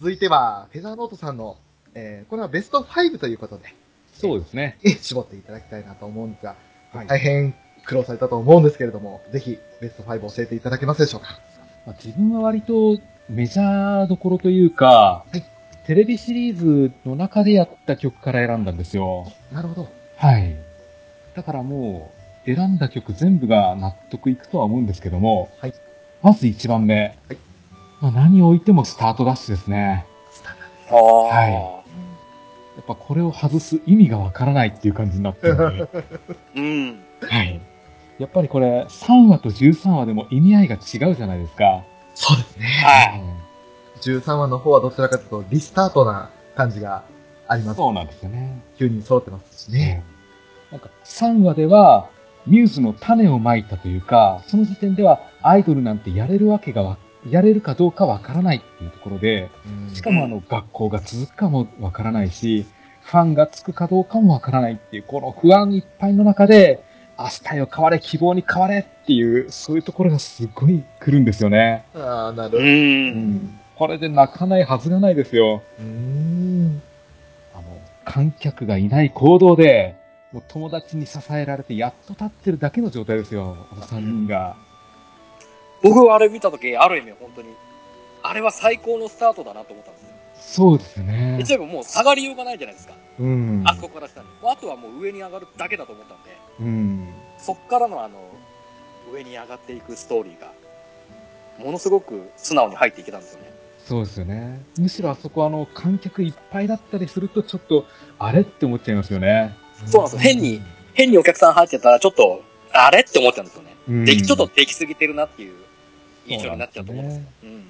続いては、フェザーノートさんの、えー、これはベスト5ということで、そうですね。え絞っていただきたいなと思うんですが、はい大変苦労されたと思うんですけれども、ぜひベスト5教えていただけますでしょうか？まあ、自分は割とメジャーどころというか、はいテレビシリーズの中でやった曲から選んだんですよ。なるほど。はい。だからもう、選んだ曲全部が納得いくとは思うんですけども、はいまず1番目。はいまあ、何を置いてもスタートダッシュですね。はいやっぱこれを外す意味がわからないっていう感じになってるんで。うん。はい。やっぱりこれ、3話と13話でも意味合いが違うじゃないですか。そうですね。はい。13話の方はどちらかというと、リスタートな感じがあります。そうなんですよね。9人揃ってますしね。なんか3話では、ミューズの種をまいたというか、その時点ではアイドルなんてやれるわけがわ、やれるかどうかわからないっていうところで、しかもあの学校が続くかもわからないし、ファンがつくかどうかもわからないっていう、この不安いっぱいの中で、明日よ変われ、希望に変われっていう、そういうところがすごい来るんですよね。ああ、なるほう。ど。うんこれで泣かないはずがないですよ。うーん。あの、観客がいない行動で、もう友達に支えられてやっと立ってるだけの状態ですよ、あの3人が。僕はあれ見たとき、ある意味本当に、あれは最高のスタートだなと思ったんですよ。そうですね。一応もう下がりようがないじゃないですか。うん。あそこから下に。あとはもう上に上がるだけだと思ったんで、うん。そっからのあの、上に上がっていくストーリーが、ものすごく素直に入っていけたんですよね。そうですよね。むしろあそこあの、観客いっぱいだったりすると、ちょっと、あれって思っちゃいますよね。そうなんですよ変に変にお客さん入ってたら、ちょっと、あれって思っちゃうんですよね。うんでき、ちょっとできすぎてるなっていう印象になっちゃうと思うんですよ。うん。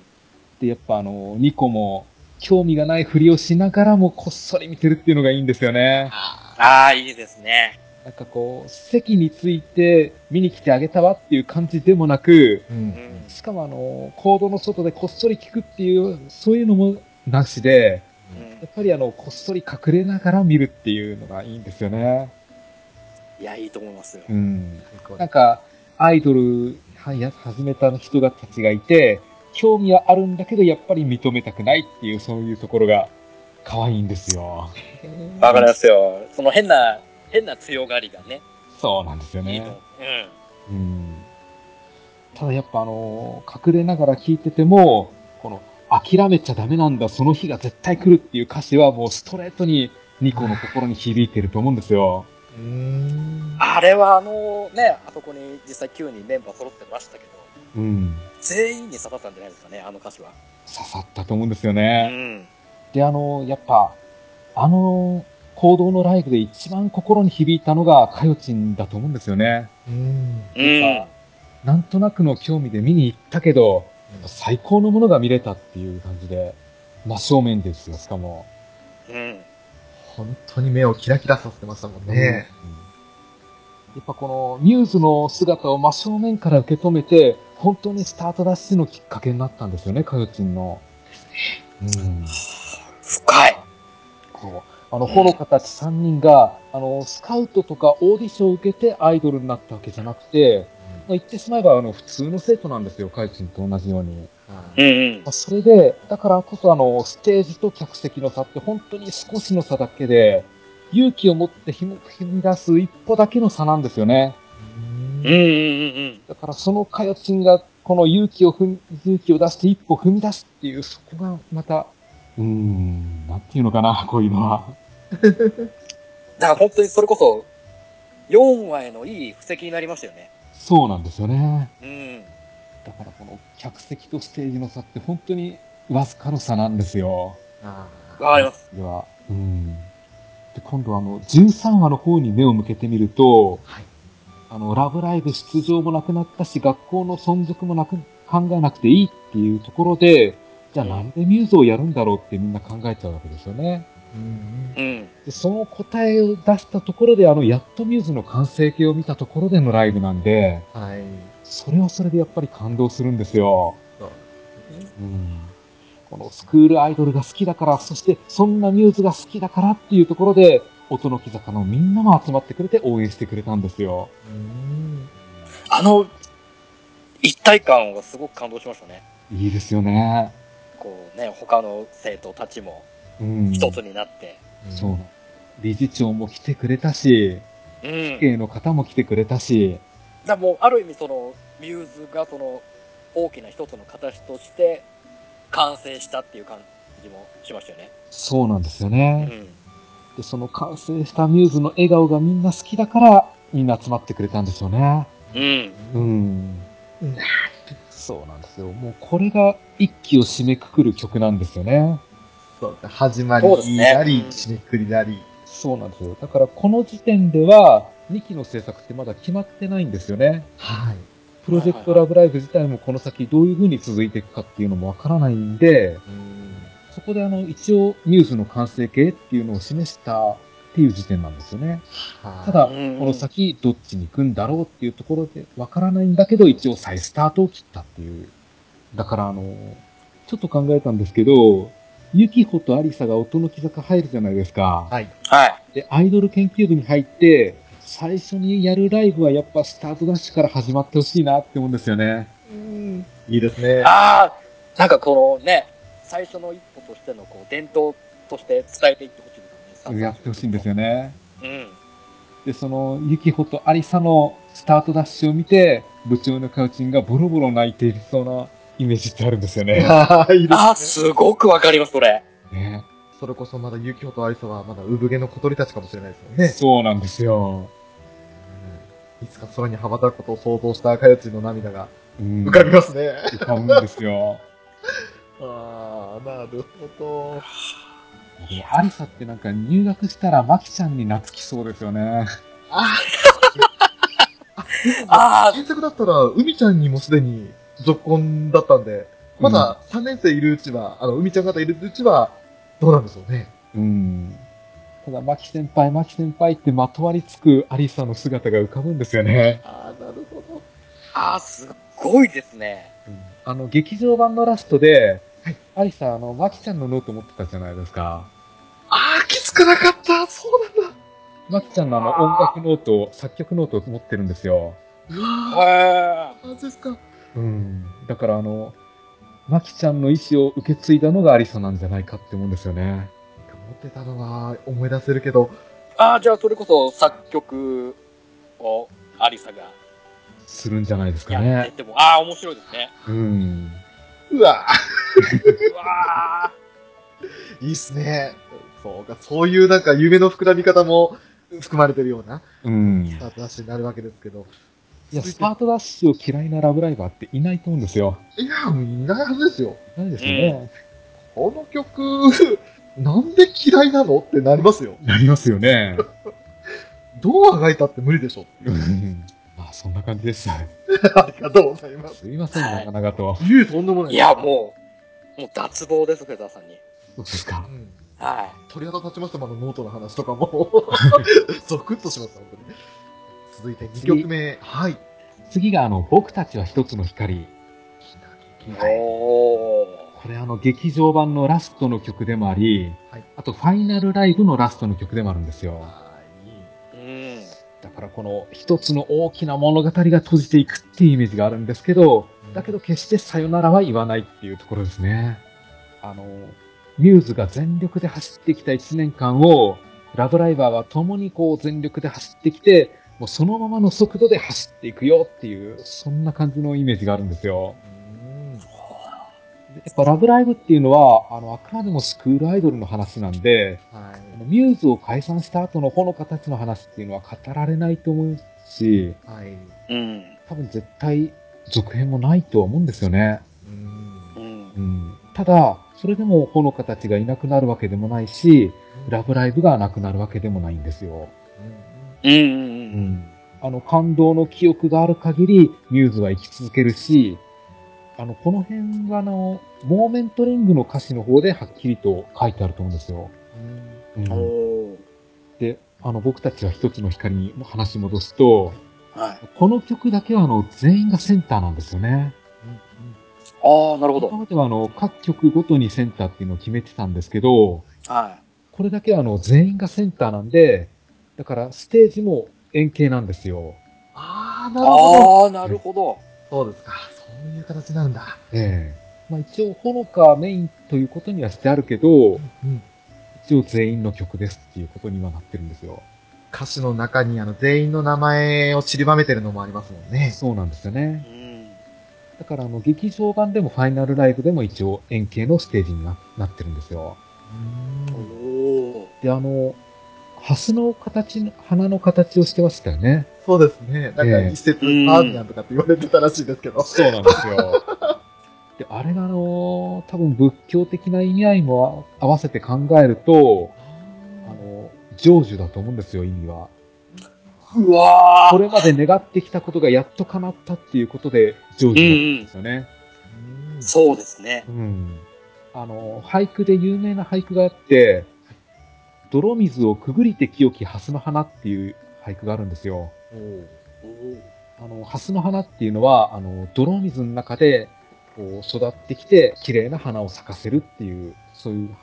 で、やっぱあの、ニコも、興味がないふりをしながらもこっそり見てるっていうのがいいんですよね。あああ、いいですね。なんかこう、席について見に来てあげたわっていう感じでもなく、ーう。うんん。しかもあの、コードの外でこっそり聞くっていう、そういうのもなしで、うんやっぱりあの、こっそり隠れながら見るっていうのがいいんですよね。いや、いいと思いますよ。うん。なんか、アイドル始めた人たちがいて、興味はあるんだけど、やっぱり認めたくないっていう、そういうところが可愛いんですよ。わかりますよ。その変な、変な強がりがね。そうなんですよいいとね。うん。うん。ただやっぱあの、隠れながら聞いてても、この、諦めちゃダメなんだ、その日が絶対来るっていう歌詞はもうストレートにニコの心に響いてると思うんですよ。あれはあのね、あそこに実際9人メンバー揃ってましたけど、うん。全員に刺さったんじゃないですかね、あの歌詞は。刺さったと思うんですようね。ん。で、あの、やっぱ、あの、行動のライブで一番心に響いたのが、かよちんだと思うんですよね。うん。うん。なんとなくの興味で見に行ったけど、最高のものが見れたっていう感じで、真正面ですよ、しかも。うん。本当に目をキラキラさせてましたもんね。うんやっぱこのミューズの姿を真正面から受け止めて、本当にスタートダッシュのきっかけになったんですよね、かよちんの。うん。深い。そう。あの、ほのかたち3人が、あの、スカウトとかオーディションを受けてアイドルになったわけじゃなくて、まあ、言ってしまえば、あの、普通の生徒なんですよ、かよちんと同じように。はいうんうんまあ、。それで、だからこそあの、ステージと客席の差って本当に少しの差だけで、勇気を持って踏み踏み出す一歩だけの差なんですよね。うんうんうんうん。だからそのかよちんが、この勇気を踏み、勇気を出して一歩踏み出すっていう、そこがまた、うーん、なんていうのかな、こういうのは。だから本当にそれこそ、4話へのいい布石になりましたよね。そうなんですよね。うん。だからこの客席とステージの差って本当にわずかの差なんですよ。あわかります。では、うん。で、今度あの、13話の方に目を向けてみると、はいあの、ラブライブ出場もなくなったし、学校の存続もなく、考えなくていいっていうところで、じゃあなんでミューズをやるんだろうってみんな考えちゃうわけですよね。ーうんうん。で、その答えを出したところで、あの、やっとミューズの完成形を見たところでのライブなんで、はい。それはそれでやっぱり感動するんですよ。そううんこのスクールアイドルが好きだから、そしてそんなミューズが好きだからっていうところで、音の木坂のみんなも集まってくれて応援してくれたんですよ。うんあの、一体感はすごく感動しましたね。いいですよね。こうね、他の生徒たちもうん。一つになって。そうなの。理事長も来てくれたし、うん。経の方も来てくれたし、だもう、ある意味その、ミューズがその、大きな一つの形として、完成したっていう感じもしましたよね。そうなんですようね。ん。で、その完成したミューズの笑顔がみんな好きだから、みんな集まってくれたんですよね。うん。うん。うんそうなんですよ。もうこれが一期を締めくくる曲なんですよね。そう。始まりそうですねなり、うん締めくくりなり。そうなんですよ。だからこの時点では、2期の制作ってまだ決まってないんですよね。はい。プロジェクトラブライブ自体もこの先どういう風に続いていくかっていうのもわからないんで、そこであの、一応ミューズの完成形っていうのを示したっていう時点なんですよね。はいただ、こうんの先どっちに行くんだろうっていうところでわからないんだけど、一応再スタートを切ったっていう。だからあの、ちょっと考えたんですけど、ユキホとアリサが音の木坂入るじゃないですか。はい。はい。で、アイドル研究部に入って、最初にやるライブはやっぱスタートダッシュから始まってほしいなって思うんですよね。うん。いいですね。ああ、なんかこのね、最初の一歩としてのこう伝統として伝えていってほしいですよね。やってほしいんですよね。うん。で、その、ユキホとアリサのスタートダッシュを見て、部長のカウチンがボロボロ泣いているそうなイメージってあるんですよね。は い、いいですね。ああ、すごくわかります、それ。ねそれこそまだユキホとアリサはまだ産毛の小鳥たちかもしれないですよね。そうなんですよ。いつか空に羽ばたくことを想像した赤やちの涙がうん浮かびますね。浮かぶんですよ。ああ、なるほど。でもアリサってなんか入学したらマキちゃんに懐きそうですよね。あ ああ、原作だったら、海ちゃんにもすでに続婚だったんで、まだ3年生いるうちは、あの、海ちゃん方いるうちは、どうなんでしょうね。うん。ただ、マキ先輩、マキ先輩ってまとわりつくアリサの姿が浮かぶんですよね。ああ、なるほど。ああ、すっごいですね。あの、劇場版のラストで、アリサ、あの、マキちゃんのノート持ってたじゃないですか。ああ、気づかなかった。そうなんだ。マキちゃんのあの、音楽ノート、作曲ノートを持ってるんですよ。うわはー、マジですか。うん。だからあの、マキちゃんの意思を受け継いだのがアリサなんじゃないかって思うんですよね。持ってたのは思い出せるけど、ああ、じゃあそれこそ作曲をアリサがするんじゃないですかね。やってても、ああ、面白いですね。うん。うわうわーいいっすね。そうか、そういうなんか夢の膨らみ方も含まれてるようなうん。スタートダッシュになるわけですけど。いや、スタートダッシュを嫌いなラブライバーっていないと思うんですよ。いや、もういないはずですよ。ないですよね。この曲、なんで嫌いなのってなりますよ。なりますよね。どうあがいたって無理でしょ。う んまあ、そんな感じです。ありがとうございます。すいません、長々と。いえ、とんでもない。ーいや、もう、もう脱帽です、フェザーさんに。そうですかう。ん。は鳥肌立ちました、まだノートの話とかも。ゾクッとしました、本当に。続いて2曲目。はい。次が、あの、僕たちは一つの光。い。おー。これあの、劇場版のラストの曲でもあり、はいあと、ファイナルライブのラストの曲でもあるんですよ。はい。うん。だからこの一つの大きな物語が閉じていくっていうイメージがあるんですけど、だけど決してさよならは言わないっていうところですね。あの、ミューズが全力で走ってきた1年間を、ラブライバーは共にこう全力で走ってきて、もうそのままの速度で走っていくよっていう、そんな感じのイメージがあるんですよ。うんでやっぱラブライブっていうのは、あの、あくまでもスクールアイドルの話なんで、はい。ミューズを解散した後のほのかたちの話っていうのは語られないと思うし、はい。うん。多分絶対続編もないとは思うんですよね。うんう。んう。ん。ただ、それでもほのかたちがいなくなるわけでもないし、ラブライブがなくなるわけでもないんですよ。うん。うん。う。ん。あの、感動の記憶がある限り、ミューズは生き続けるし、あの、この辺があの、モーメントリングの歌詞の方ではっきりと書いてあると思うん。ですよ。うん。おー。で、あの、僕たちは一つの光に話戻すと、はい。この曲だけはあの、全員がセンターなん。ですよね。うん。うん。ああ、なるほど。今まではあの、各曲ごとにセンターっていうのを決めてたん。ですけど、はいこれだけはあの、全員がセンターなん。で、だからステージも円形なんですよ。ああ、い。なるほど。ああ、なるほど。そうですか。そういう形なんだ。ええまあ一応、ほのかメインということにはしてあるけど、うん。一応全員の曲ですっていうことにはなってるんですよ。歌詞の中にあの全員の名前を散りばめてるのもありますもんね。そうなんですよね。うん。だからあの、劇場版でもファイナルライブでも一応円形のステージにななってるんですよ。おお。で、あの、ハスの形の、花の形をしてましたよね。そうですね。なんかええ一説、うんアーミアンとかって言われてたらしいですけど。そうなんですよ。で、あれがあの、多分仏教的な意味合いも合わせて考えると、あの、成就だと思うんですよ、意味は。うわこれまで願ってきたことがやっと叶ったっていうことで成就なんですよね。うんそうですね。うん。あの、俳句で有名な俳句があって、泥水をくぐりて清き蓮の花っていう俳句があるんですよ。あの、蓮の花っていうのは、あの、泥水の中で、こう、育ってきて、綺麗な花を咲かせるっていう、そういう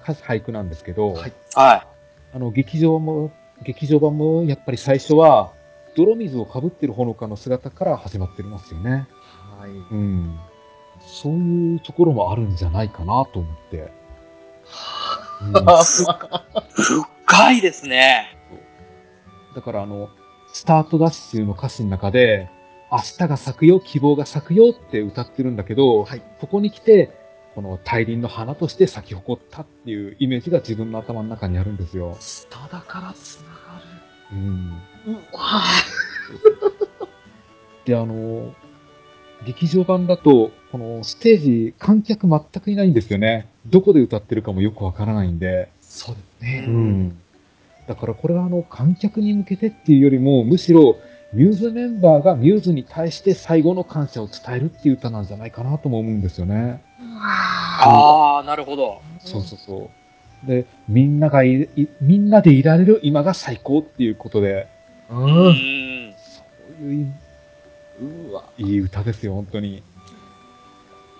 は俳句なんですけど、はいはあの、劇場も、劇場版も、やっぱり最初は、泥水をかぶってるほのかの姿から始まってますよね。はい。うん。そういうところもあるんじゃないかなと思って。うんい。深いですね。だからあの、スタートダッシュの歌詞の中で、明日が咲くよ、希望が咲くよって歌ってるんだけど、はい。ここに来て、この大輪の花として咲き誇ったっていうイメージが自分の頭の中にあるんですよ。下だから繋がうん。る。うわで、あの、劇場版だと、このステージ、観客全くいないんですよね。どこで歌ってるかもよくわからないんで。そうですね。うん。だからこれはあの、観客に向けてっていうよりも、むしろ、ミューズメンバーがミューズに対して最後の感謝を伝えるっていう歌なんじゃないかなとも思うんですよね。ああ、なるほど。そうそうそう。で、みんながいい、みんなでいられる今が最高っていうことで、う。うんん。そういううわ。いい歌ですよ、本当に。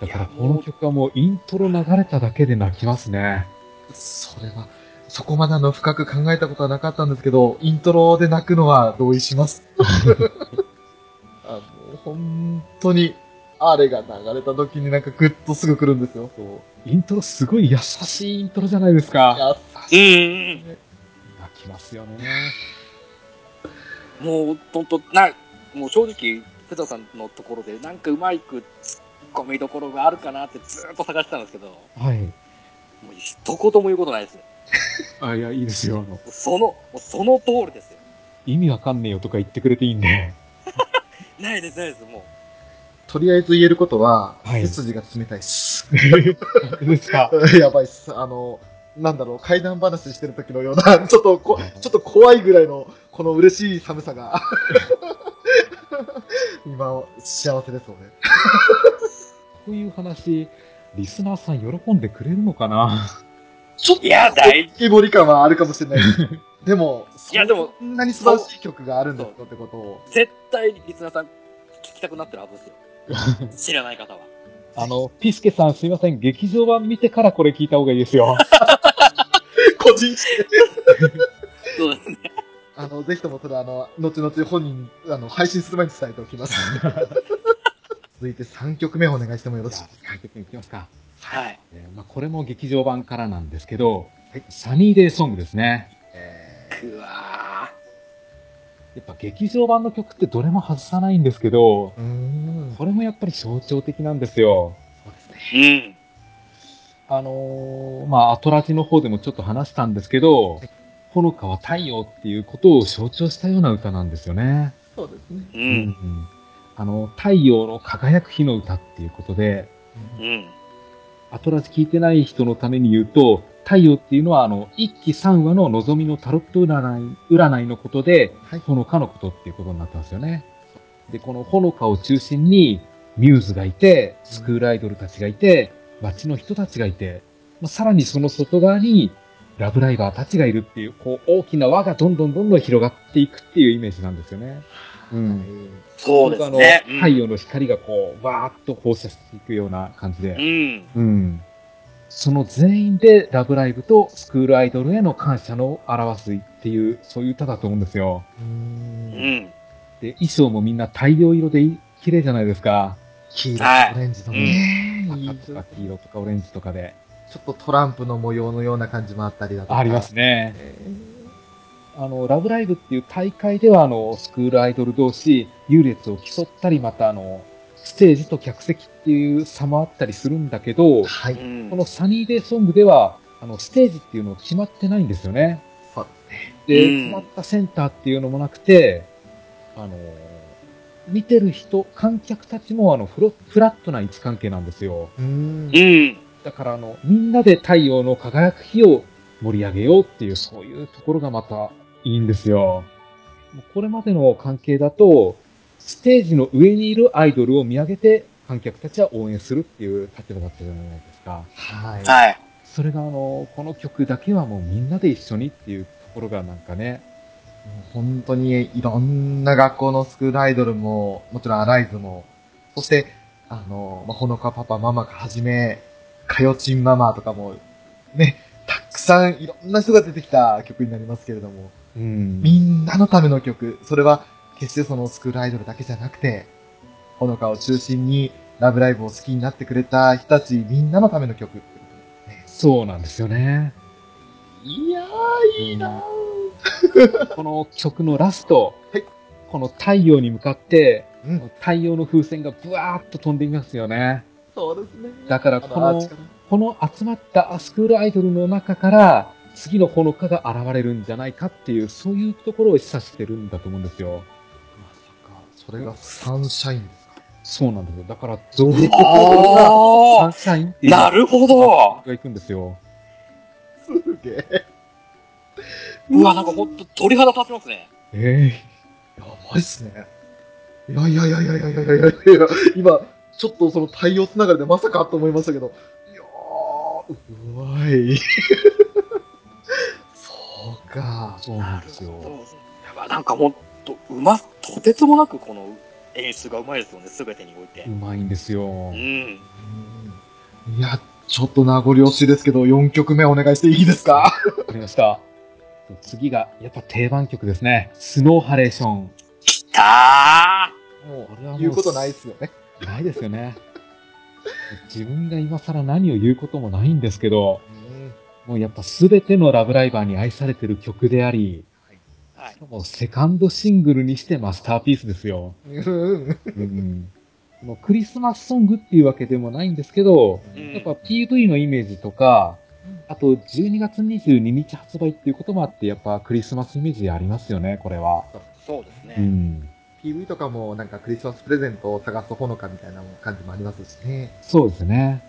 だからこの曲はもうイントロ流れただけで泣きますね。それは、そこまであの深く考えたことはなかったんですけど、イントロで泣くのは同意します。あの、本当に、あれが流れた時になんかグッとすぐ来るんですよ。そう。イントロすごい優しいイントロじゃないですか。うんうん泣きますよね。うん。もう、ほんと、な、もう正直、ペタさんのところで、なんかうまいく突っ込みどころがあるかなってずーっと探してたんですけど、もはい。う一言も言うことないです。あ、いや、いいですよ。あの、その、もうその通りですよ。意味わかんねえよとか言ってくれていいんで。ないです、ないです、もう。とりあえず言えることは、はい背筋が冷たいっす。ですか？やばいっす。あの、なんだろう、怪談話してる時のような、ちょっとこ、ちょっと怖いぐらいの、この嬉しい寒さが、今、幸せですよね。こういう話、リスナーさん喜んでくれるのかな？ちょっと、いや大イボリ感はあるかもしれない です。でも、いやでもそんなに素晴らしい曲があるんだよってことを。絶対リスナーさん聞きたくなってるはずですよ。知らない方は。あの、ピスケさんすいません。劇場版見てからこれ聞いた方がいいですよ。個人。そうですね。あの、ぜひともそれ、あの、後々本人に、あの、配信する前に伝えておきます。続いて3曲目お願いしてもよろしいじゃあ、3曲目いきますか。はい。えーまあ、これも劇場版からなんですけど、サニーデイソングですね。えくわやっぱ劇場版の曲ってどれも外さないんですけど、ー。うーん。これもやっぱり象徴的なんですよ。そうですね。ー。うん。あのーまあ、アトラジの方でもちょっと話したんですけどはい、ほのかは太陽っていうことを象徴したような歌なんですよね。そうですね。う。うんあの、太陽の輝く日の歌っていうことで、うん。アトラジ聞いてない人のために言うと、太陽っていうのは、あの、一期三話の望みのタロット占い、占いのことで、はい。ほのかのことっていうことになったんですよね。で、このほのかを中心に、ミューズがいて、スクールアイドルたちがいて、街の人たちがいて、まあ、さらにその外側に、ラブライバーたちがいるっていう、こう、大きな輪がどんどんどんどん広がっていくっていうイメージなんですよね。うん。そうですね。あの、太陽の光がこう、わーっと放射していくような感じで。うん。うん。その全員でラブライブとスクールアイドルへの感謝の表すっていう、そういう歌だと思うんですよ。うんん。で、衣装もみんな大量色でい綺麗じゃないですか。黄色はいオレンジのうんね、赤とか黄色とかオレンジとかで。ちょっとトランプの模様のような感じもあったりだとか。ありますね。えあの、ラブライブっていう大会では、あの、スクールアイドル同士、優劣を競ったり、またあの、ステージと客席っていう差もあったりするんだけどー、はうい。んこのサニーデイソングでは、あの、ステージっていうの決まってないんですよね。そうですね。で、うん決まったセンターっていうのもなくて、あの、見てる人、観客たちもあのフロ、フラットな位置関係なんですよ。うーんうん。だからあの、みんなで太陽の輝く日を盛り上げようっていう、そういうところがまたいいんですよ。もうこれまでの関係だと、ステージの上にいるアイドルを見上げて、観客たちは応援するっていう立場だったじゃないですか。はい。はい。それがあの、この曲だけはもうみんなで一緒にっていうところがなんかね、もう本当にいろんな学校のスクールアイドルも、もちろんアライズも、そして、あの、まあ、ほのかパパママがはじめ、かよちんママとかも、ね、たくさんいろんな人が出てきた曲になりますけれども、うんみんなのための曲、それは決してそのスクールアイドルだけじゃなくて、ほのかを中心にラブライブを好きになってくれた人たちみんなのための曲ってことですね。そうなんですよね。いやー、いいなこの曲のラスト、はいこの太陽に向かって、ー。うん。太陽の風船がブワーッと飛んでいますよね。そうですね。だからこのこの集まったスクールアイドルの中から、次のほのかが現れるんじゃないかっていう、そういうところを示唆してるんだと思うんですよ。まさか、それがサンシャインですか？そうなんですよ。だから、造幣あーサンシャインっていう。なるほどが行くんですよ。すげえ。うわ、なんかほんと鳥肌立ちますね。えやばいっすね。いやいやいやいやいやいやいやいや今、ちょっとその太陽つながりでまさかと思いましたけど、いやー、うわい。そうかえ。そうなんですよ。やばなんかほんと、うま、とてつもなくこの演出がうまいですよね、すべてにおいてう。まいんですよ。うん。うんいや、ちょっと名残惜しいですけど、4曲目お願いしていいですか？わかりました。次が、やっぱ定番曲ですね。スノーハレーション。きたもこれはもうう、言うことないっすよね。ないですよね。自分が今更何を言うこともないんですけど、もうやっぱ全てのラブライバーに愛されてる曲であり、ーはいし。かもセカンドシングルにしてマスターピースですよ。うん。うん。もうクリスマスソングっていうわけでもないんですけど、うんやっぱ PV のイメージとか、あと12月22日発売っていうこともあって、やっぱクリスマスイメージありますよね、これは。そうですね。うん。PV とかもなんかクリスマスプレゼントを探すほのかみたいな感じもありますしね。そうですね。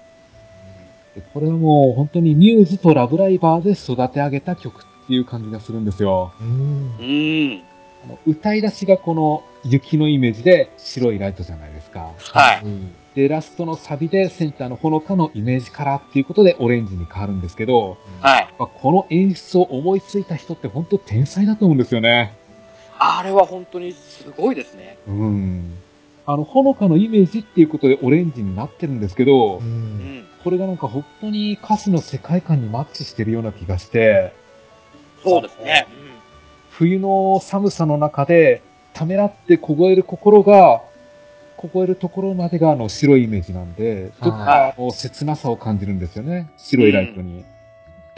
でこれはもう本当にミューズとラブライバーで育て上げた曲っていう感じがするんですよ。うんう。ん。あの歌い出しがこの雪のイメージで白いライトじゃないですか。はい。で、ラストのサビでセンターのほのかのイメージカラーっていうことでオレンジに変わるんですけど、はい。まあこの演出を思いついた人って本当天才だと思うんですよね。あれは本当にすごいですね。うん。あの、ほのかのイメージっていうことでオレンジになってるんですけど、う。うんん。これがなんか本当に歌詞の世界観にマッチしてるような気がして、そうですね。冬の寒さの中で、ためらって凍える心が、凍えるところまでがあの白いイメージなんで、ちょっとはあの切なさを感じるんですよね。白いライトに。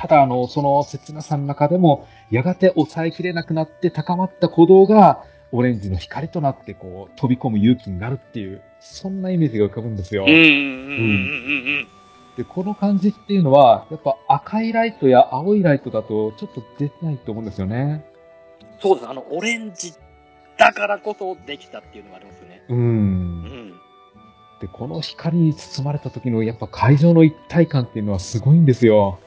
ただあの、その切なさの中でも、やがて抑えきれなくなって高まった鼓動が、オレンジの光となってこう、飛び込む勇気になるっていう、そんなイメージが浮かぶんですよ。うん。で、この感じっていうのは、やっぱ赤いライトや青いライトだとちょっと出てないと思うんですよね。そうです。あの、オレンジだからこそできたっていうのがありますよね。う。うんん。で、この光に包まれた時のやっぱ会場の一体感っていうのはすごいんですよ。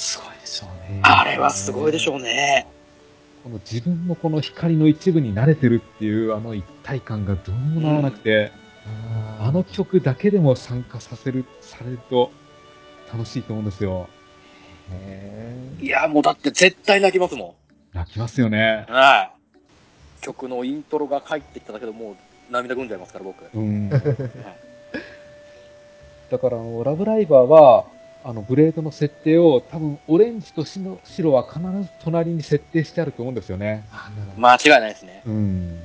すごいでしょうね。あれはすごいでしょうね。この自分もこの光の一部に慣れてるっていうあの一体感がどうにもならなくて、ああの曲だけでも参加させる、されると楽しいと思うんですよ。へいや、もうだって絶対泣きますも泣きますよねん。。はい。曲のイントロが入ってきただけでもう涙ぐんじゃいますから、僕。うん。はいだからあの、ラブライバーは、あの、ブレードの設定を多分オレンジと白白は必ず隣に設定してあると思うんですよね。間違いないですね。うん。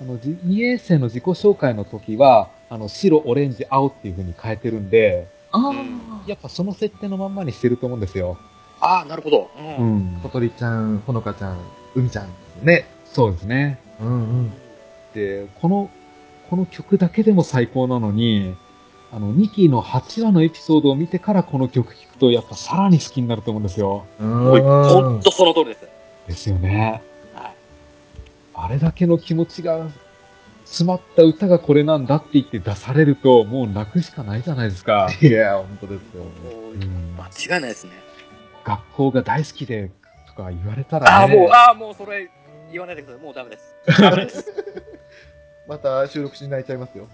あの、じ二衛星の自己紹介の時は、あの、白、オレンジ、青っていう風に変えてるんで、あうんあ。やっぱその設定のまんまにしてると思うんですよ。ああ、なるほど。う。うんん小。鳥ちゃん、ほのかちゃん、海ちゃんですね。そうですね。うんうん。で、この、この曲だけでも最高なのに、あの、2期の8話のエピソードを見てからこの曲聴くと、やっぱさらに好きになると思うんですよ。うんおいほんとその通りです。ですよね。はい。あれだけの気持ちが詰まった歌がこれなんだって言って出されると、もう泣くしかないじゃないですか。いや、本当ですよ。間違いないですね。学校が大好きで、とか言われたあらあ、ね。もう、ああ、もうそれ言わないでください。もうダメです。ダメです。また収録しに泣いちゃいますよ。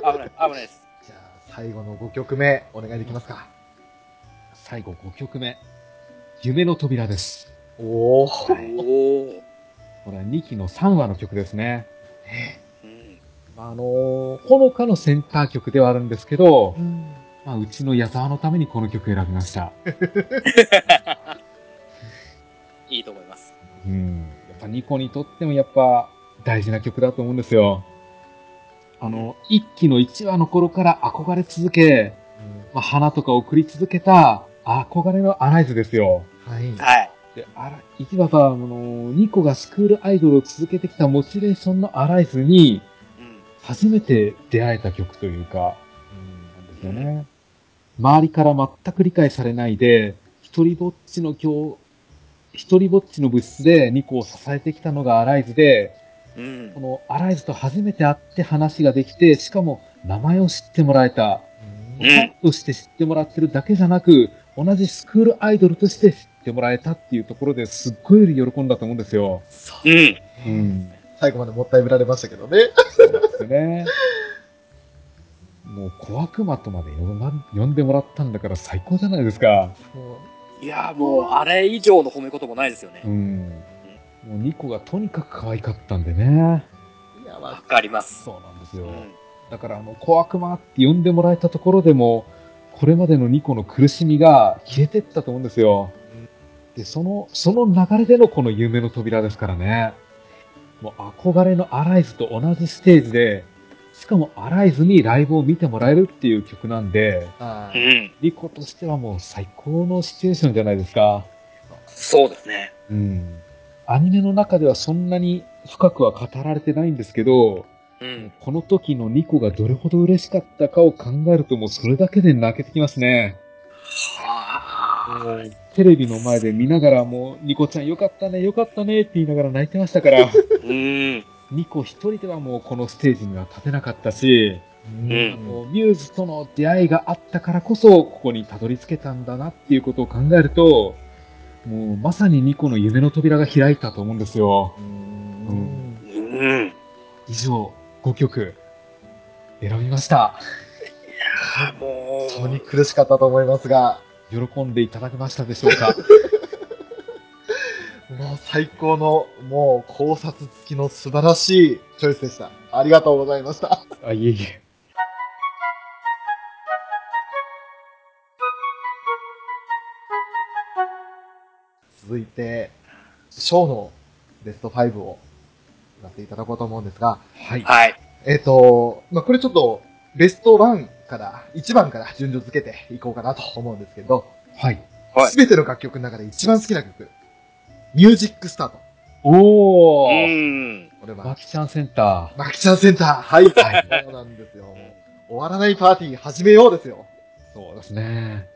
危ない、危ないです。じゃあ、最後の5曲目、お願いできますか。最後5曲目。夢の扉です。おお。はいおお。これは2期の3話の曲ですね。うん。あのー、ほのかのセンター曲ではあるんですけど、うんまあ、うちの矢沢のためにこの曲選びました。いいと思います。うん。やっぱニコにとってもやっぱ大事な曲だと思うんですよ。あの、一期の1話の頃から憧れ続け、まあ、花とか送り続けた憧れのアライズですよ。はい。はい。で、あら、いわば、あの、ニコがスクールアイドルを続けてきたモチベーションのアライズに、うん。初めて出会えた曲というか、なんですよね。周りから全く理解されないで、一人ぼっちの今日、一人ぼっちの物質でニコを支えてきたのがアライズで、うんこ。のアライズと初めて会って話ができて、しかも名前を知ってもらえた。うんファンとして知ってもらってるだけじゃなく、同じスクールアイドルとして知ってもらえたっていうところですっごい喜んだと思うんですよ。うん。うん。最後までもったいぶられましたけどね。そうですね。もう小悪魔とまで呼んでもらったんだから最高じゃないですか。もいや、もう、あれ以上の褒め言葉ないですよねう。ん。もうニコがとにかく可愛かったんでね。ういや、わわかります。そうなんですよ。うん。だからあの、小悪魔って呼んでもらえたところでも、これまでのニコの苦しみが消えてったと思うんですよ。で、その、その流れでのこの夢の扉ですからね。もう憧れのアライズと同じステージで、しかもアライズにライブを見てもらえるっていう曲なんで、はい。うん。リコとしてはもう最高のシチュエーションじゃないですか。そうですね。うん。アニメの中ではそんなに深くは語られてないんですけど、うん。この時のニコがどれほど嬉しかったかを考えるともうそれだけで泣けてきますね。はあ。テレビの前で見ながらもう、ニコちゃんよかったね、よかったねって言いながら泣いてましたから、うん。ニコ一人ではもうこのステージには立てなかったし、うんミューズとの出会いがあったからこそ、ここにたどり着けたんだなっていうことを考えると、もうまさにニコの夢の扉が開いたと思うんですよ。うんうん。以上、5曲、選びました。も本当に苦しかったと思いますが、喜んでいただけましたでしょうか？もう最高の、もう考察付きの素晴らしいチョイスでした。ありがとうございました。あ、いえいえ。続いて、ショーのベスト5を言わせていただこうと思うんですが、はい。はい。えっ、と、まあ、これちょっと、ベスト1から、1番から順序付けていこうかなと思うんですけど、はい。はいすべての楽曲の中で一番好きな曲、ミュージックスタート。おうー。ん。これはマ、キちゃんセンタマキちゃんセンター。はい。はい。そうなんですよ。終わらないパーティー始めようですよ。ー。そうですね。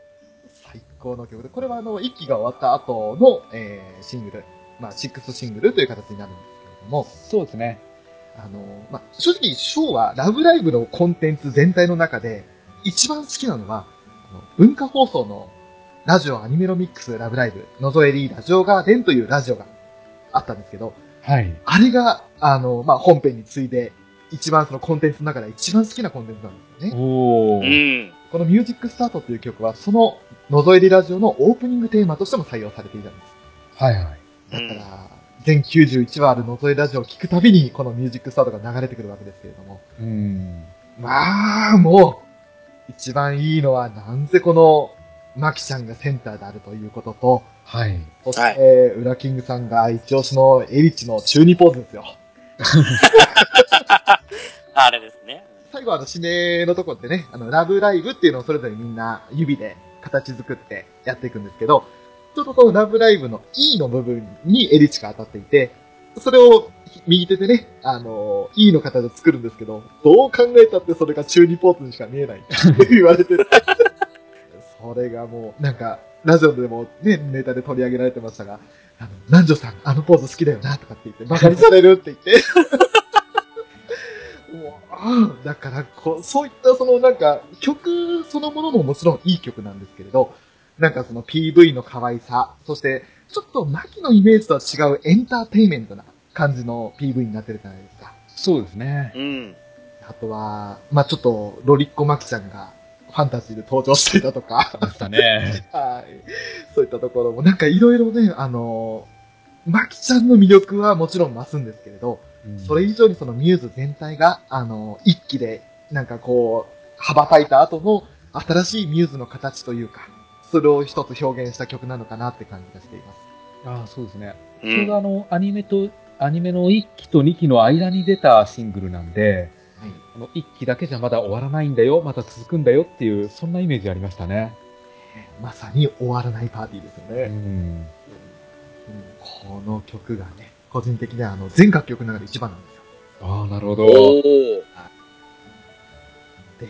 最高の曲で、これはあの、一期が終わった後の、えー、シングル、まあ、シックスシングルという形になるんですけれども、そうですね。あの、まあ、正直、ショーはラブライブのコンテンツ全体の中で、一番好きなのは、あの文化放送のラジオアニメロミックスラブライブ、のぞえりラジオガーデンというラジオがあったんですけど、はい。あれが、あの、まあ、本編に次いで、一番そのコンテンツの中で一番好きなコンテンツなんですよね。おうー。ん。このミュージックスタートという曲は、その、のぞえりラジオのオープニングテーマとしても採用されていたんです。はいはい。だから、全91話あるのぞえラジオを聞くたびに、このミュージックスタートが流れてくるわけですけれども。うん。まあ、もう、一番いいのは、なんせこの、マキちゃんがセンターであるということと、はい。そして、はいウラキングさんが一押しのエリッチの中二ポーズですよ。あれですね。最後あの、指名のところでね、あの、ラブライブっていうのをそれぞれみんな指で形作ってやっていくんですけど、ちょっとこのラブライブの E の部分にエリチが当たっていて、それを右手でね、あの、E の形で作るんですけど、どう考えたってそれが中二ポーズにしか見えないって 言われてて。それがもう、なんか、ラジオでもね、ネタで取り上げられてましたが、あの、南條さん、あのポーズ好きだよな、とかって言って、馬鹿にされるって言って。だからこう、そういったそのなんか、曲そのものももちろんいい曲なんですけれど、なんかその PV の可愛さ、そして、ちょっと牧のイメージとは違うエンターテインメントな感じの PV になってるじゃないですか。そうですね。うん。あとは、まあちょっと、ロリッコマキちゃんがファンタジーで登場していたとか、でしたね。はい。そういったところも、なんかいろいろね、あの、マキちゃんの魅力はもちろん増すんですけれど、それ以上にそのミューズ全体が、あの、一気で、なんかこう、羽ばたいた後の新しいミューズの形というか、それを一つ表現した曲なのかなって感じがしています。ああ、そうですね。うちょうどあの、アニメと、アニメの1期と2期の間に出たシングルなんで、はい。あの1期だけじゃまだ終わらないんだよ、また続くんだよっていう、そんなイメージありましたね。まさに終わらないパーティーですよね。うん。うんこの曲がね、個人的にはあの、全楽曲の中で一番なんですよ。ああ、なるほおど。ー。で、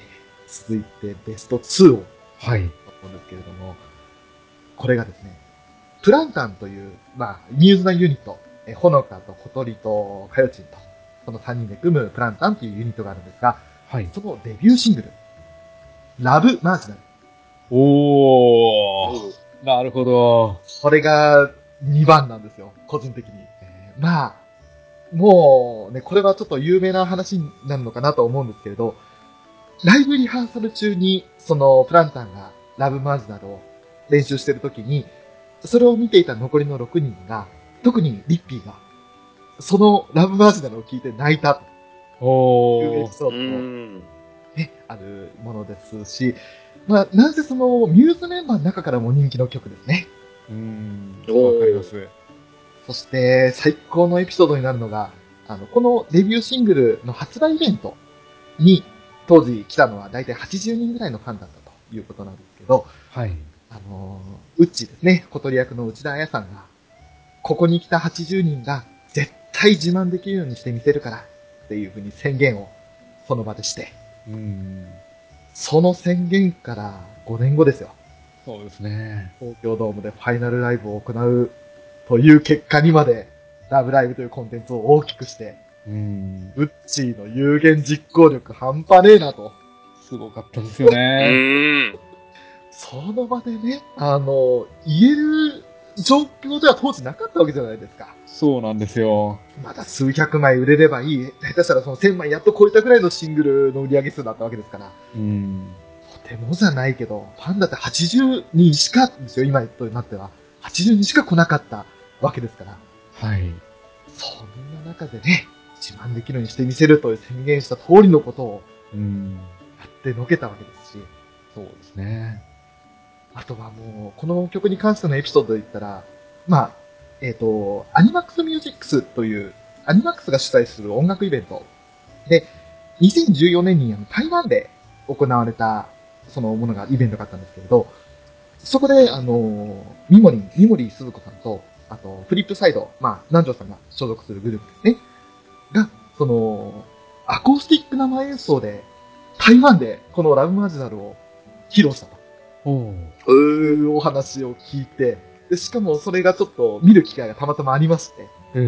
続いてベスト2をはい。思うんですけれども、これがですね、プランタンという、まあ、ミューズなユニット、えほのかと小鳥とかよちんと、その3人で組むプランタンというユニットがあるんですが、はい。そのデビューシングル、ラブマージナル。おー。なるほど。これが2番なんですよ、個人的に。えーまあ、もうね、これはちょっと有名な話になるのかなと思うんですけれど、ライブリハーサル中に、そのプランタンがラブマージナルを練習してる時に、それを見ていた残りの6人が、特にリッピーが、そのラブマージナルを聞いて泣いたというエピソードもん。ね、あるものですし、まあ、なんせそのミューズメンバーの中からも人気の曲ですね。うん。わかります。そして、最高のエピソードになるのが、あの、このデビューシングルの発売イベントに、当時来たのは大体80人ぐらいのファンだったということなんですけど、はい。あのー、ウッチーですね、小鳥役の内田彩さんが、ここに来た80人が絶対自慢できるようにしてみせるから、っていうふうに宣言をその場でして、うん。その宣言から5年後ですよ。そうですね。東京ドームでファイナルライブを行うという結果にまで、ラブライブというコンテンツを大きくして、うん。ウッチーの有言実行力半端ねえなと。すごかったですようね。ん。その場でね、あの、言える状況では当時なかったわけじゃないですか。そうなんですよ。まだ数百枚売れればいい。下手したらその1000枚やっと超えたぐらいのシングルの売り上げ数だったわけですから。うん。とてもじゃないけど、ファンだって80人しかですよ、今となっては。80人しか来なかったわけですから。はい。そんな中でね、自慢できるようにしてみせるという宣言した通りのことをうん。やってのけたわけですし、そうですね。あとはもう、この曲に関してのエピソードで言ったら、まあ、えっ、と、アニマックスミュージックスという、アニマックスが主催する音楽イベントで、2014年にあの台湾で行われた、そのものが、イベントがあったんですけれど、そこで、あの、ミモリン、ミモリー鈴子さんと、あと、フリップサイド、まあ、南條さんが所属するグループですね。が、その、アコースティック生演奏で、台湾でこのラブマージナルを披露したと。おー。うーお話を聞いて、で、しかもそれがちょっと見る機会がたまたまありまして、うん。う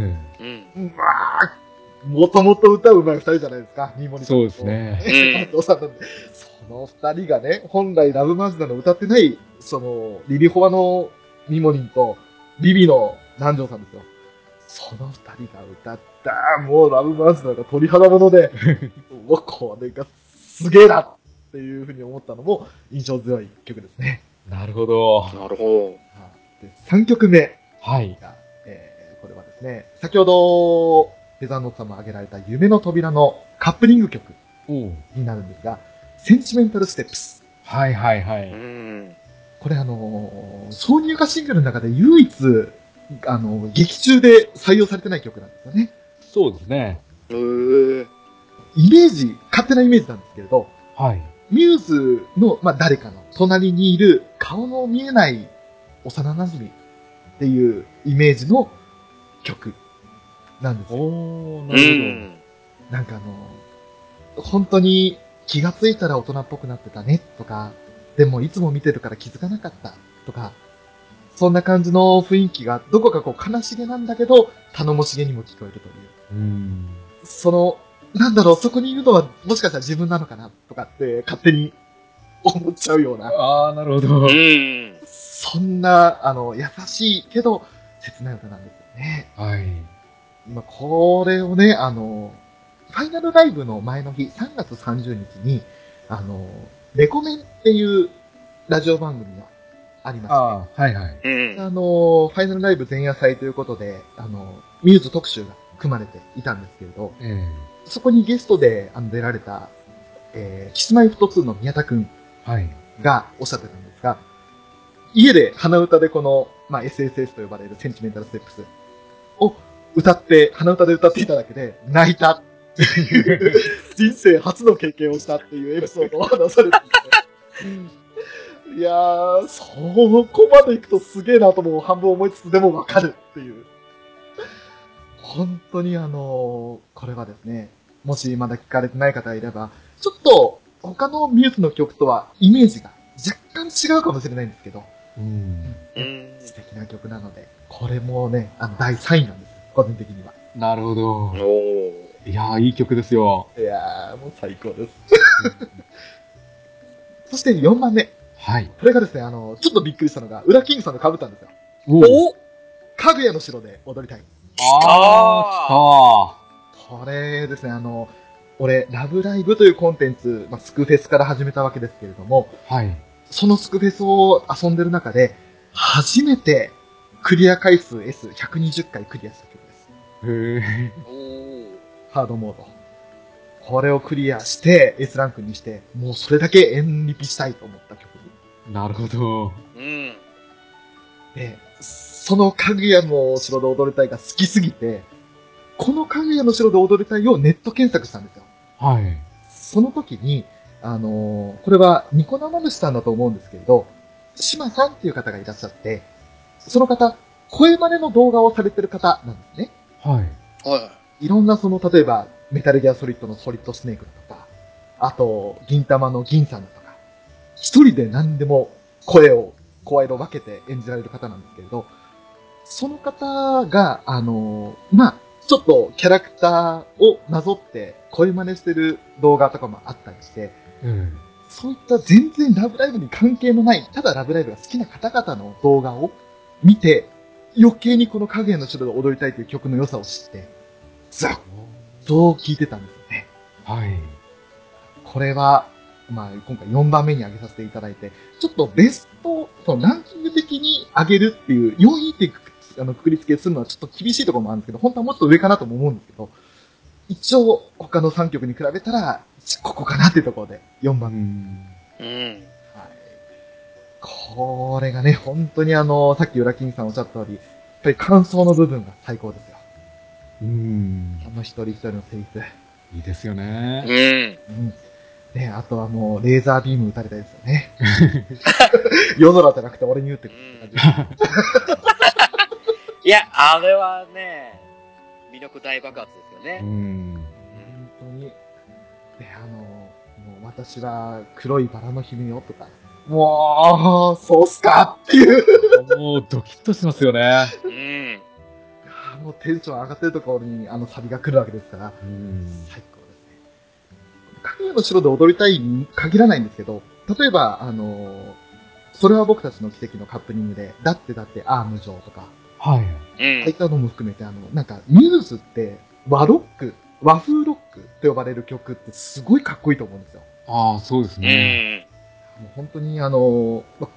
ん。うわーもともと歌うまい二人じゃないですか、ニーモニさんとそうですね。うんんなんで、その二人がね、本来ラブマージナルを歌ってない、その、リリホワのミモリンと、ビビの南條さんですよ。その二人が歌った、もうラブマージナルが鳥肌もので、うわ、これがすげえなっていうふうに思ったのも印象強い曲ですね。なるほど。なるほで、3曲目はい。が、えー、これはですね、先ほど、フェザーノさんも挙げられた夢の扉のカップリング曲。になるんですが、センチメンタルステップス。はいはいはい。ん。これあのー挿入歌シングルの中で唯一、あの、劇中で採用されてない曲なんですよね。そうですね。イメージ、勝手なイメージなんですけれど、はい。ミューズの、まあ、誰かの隣にいる顔の見えない幼馴染っていうイメージの曲なんですよ。おなるん。なんかあの、本当に気がついたら大人っぽくなってたねとか、でもいつも見てるから気づかなかったとか、そんな感じの雰囲気がどこかこう悲しげなんだけど、頼もしげにも聞こえるという。うん。その、なんだろう、そこにいるのはもしかしたら自分なのかなとかって勝手に思っちゃうような、あー、なるほど。うん。そんな、あの、優しいけど切ない歌なんですよね。はい。まあ、これをね、あの、ファイナルライブの前の日、3月30日に、あの、レコメンっていうラジオ番組がありまして、あー、はいはい。うん。あの、ファイナルライブ前夜祭ということで、あの、ミューズ特集が組まれていたんですけれど、えそこにゲストであの出られた、えー、キスマイフト2の宮田くん。がおっしゃってたんですが、家で鼻歌でこの、まあ、SSS と呼ばれるセンチメンタルステップスを歌って、鼻歌で歌っていただけで泣いたっていう、人生初の経験をしたっていうエピソードを話されていて、いやー、そこまで行くとすげえなとも半分思いつつ、でもわかるっていう。本当にあのーこれはですね、もしまだ聞かれてない方がいれば、ちょっと他のミューズの曲とはイメージが若干違うかもしれないんですけど、うん。うん。素敵な曲なので、これもね、あの第3位なんです、個人的には。なるほど。いやー、いい曲ですよ。いやー、もう最高です。そして4番目。はい。これがですね、あの、ちょっとびっくりしたのが、裏キングさんの被ったんですよ。おおかぐやの城で踊りたい。あこれですね、あの、俺、ラブライブというコンテンツ、まあ、スクフェスから始めたわけですけれども、ー。はい。そのスクフェスを遊んでる中で、初めてクリア回数 S120 回クリアした曲です。へえ。おー。ハードモード。これをクリアして、S ランクにして、もうそれだけ演リピしたいと思った曲なるほど。うん。で、そのかぐやの城で踊りたいが好きすぎて、このかぐやの城で踊りたいをネット検索したんですよ。はい。その時に、あのーこれはニコ生主さんだと思うんですけれど、島さんっていう方がいらっしゃって、その方、声真似の動画をされてる方なんですね。はい。はいいろんなその、例えば、メタルギアソリッドのソリッドスネークだとか、あと、銀玉の銀さんだとか、一人で何でも声を、声色分けて演じられる方なんですけれど、その方が、あのまあ、ちょっとキャラクターをなぞって声真似してる動画とかもあったりして、うん。そういった全然ラブライブに関係のない、ただラブライブが好きな方々の動画を見て、余計にこの影の城で踊りたいという曲の良さを知って、ずっと聴いてたんですよね。はい。これは、まあ、今回4番目に上げさせていただいて、ちょっとベスト、そのランキング的に上げるっていう、4位ってくあのくくり付けするのはちょっと厳しいところもあるんですけど、本当はもっと上かなとも思うんですけど、一応他の3曲に比べたら、ここかなっていうところで4う番目ん。うん。はい。これがね、本当にあの、さっき裏金さんおっしゃった通り、やっぱり感想の部分が最高ですよ。うん。あの一人一人のセリフ。いいですよね。うん。うん。ね、あとはもう、レーザービーム撃たれたいですよね。夜空じゃなくて俺に撃ってくるって感じ。いや、あれはね、魅力大爆発ですよね。うん。本当に。で、あの、もう私は黒いバラの姫よとか、もう、そうっすかっていう。もうドキッとしますよね。うん。もうテンション上がってるところにあのサビが来るわけですから、うん。最高ですね。影の城で踊りたいに限らないんですけど、例えば、あのそれは僕たちの奇跡のカップリングで、だってだってアーム上とか、はい。うんああい。ったのも含めて、あの、なんか、ミューズって和ロック、和風ロックと呼ばれる曲ってすごいかっこいいと思うんですよ。ああ、そうですうね。ん。もう本当にあの、ま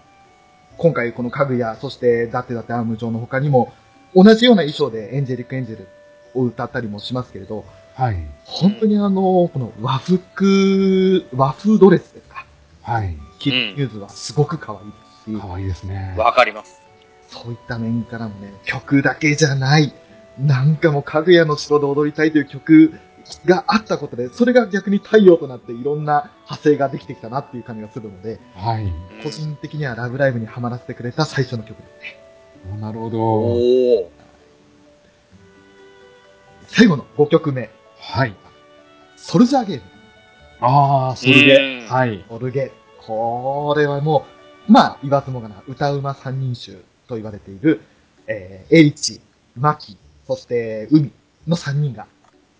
今回この家具や、そしてだってだってアーム上の他にも、同じような衣装でエンジェリックエンジェルを歌ったりもしますけれど、はい。本当にあの、この和服、和風ドレスですか。はい。キッズミューズはすごく可愛いですし、かわいいですね。わかります。そういった面からもね、曲だけじゃない、なんかもう、かぐやの城で踊りたいという曲があったことで、それが逆に太陽となっていろんな派生ができてきたなっていう感じがするので、はい。個人的にはラブライブにハマらせてくれた最初の曲ですね。おなるほど。最後の5曲目、はい。ソルジャーゲーム。ああ、それで、うんはい。オルゲ。これはもう、まあ、言わずもがな、歌うま三人衆と言われている、えー、エイチ、マキ、そして、海の三人が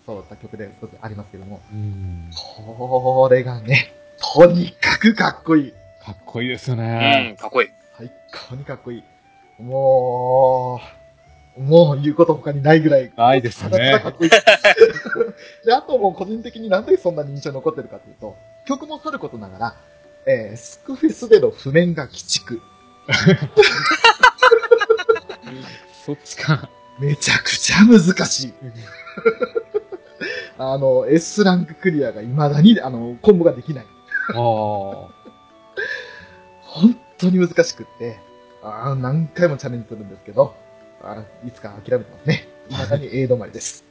揃った曲で一つありますけども、うん。これがね、とにかくかっこいい。かっこいいですようねん、。かっこいい。最高にかっこいい。もう、もう言うこと他にないぐらい。ないですよねかっこいい。で、あともう個人的になんでそんなに印象に残ってるかというと、曲もさることながら、えー、スクフェスでの譜面が鬼畜。そっちか。めちゃくちゃ難しい。あの、S ランククリアが未だに、あの、コンボができない。ああ。本当に難しくって、あー何回もチャレンジするんですけど、あーいつか諦めてますね。未だに A 止まりです。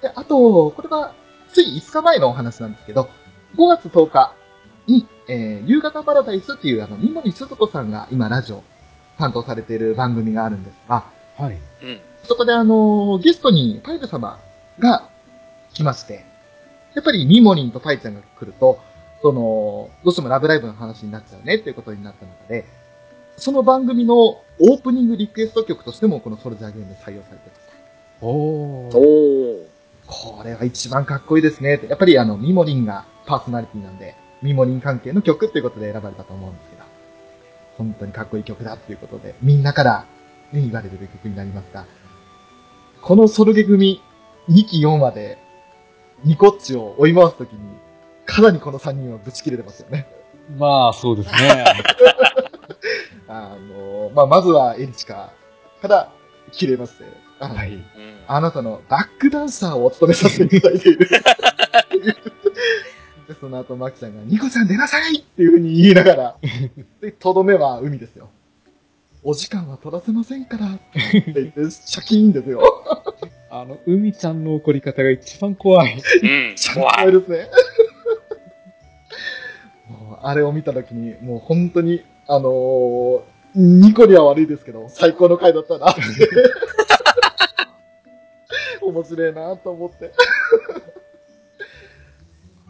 であと、これは、つい5日前のお話なんですけど、5月10日に、えー、夕方パラダイスっていう、あの、三森鈴子さんが今ラジオ担当されている番組があるんですが、はい。うん。そこであのゲストにパイル様が来まして、やっぱりミモリンとパイちゃんが来ると、その、どうしてもラブライブの話になっちゃうねっていうことになった中で、その番組のオープニングリクエスト曲としてもこのソルジャーゲーム採用されてました。おお。これは一番かっこいいですねって。やっぱりあの、ミモリンがパーソナリティなんで、ミモリン関係の曲っていうことで選ばれたと思うんですけど、本当にかっこいい曲だっていうことで、みんなから、ね、言われる曲になりますが、このソルゲ組2期4話で、ニコッチを追い回すときに、かなりこの3人はぶち切れてますよね。まあ、そうですね。あの、まあ、まずはエリチカから切れまして、あのはい。うん。あなたのバックダンサーを務めさせていただいている。で、その後、マキちゃんが、ニコちゃん出なさいっていう風に言いながら、で、とどめは海ですよ。お時間は取らせませんから、って言って、シャキーンですよ。あの、海ちゃんの怒り方が一番怖い。うん。怖いですね。あれを見たときに、もう本当に、あのーニコには悪いですけど、最高の回だったなって。面白いなと思って。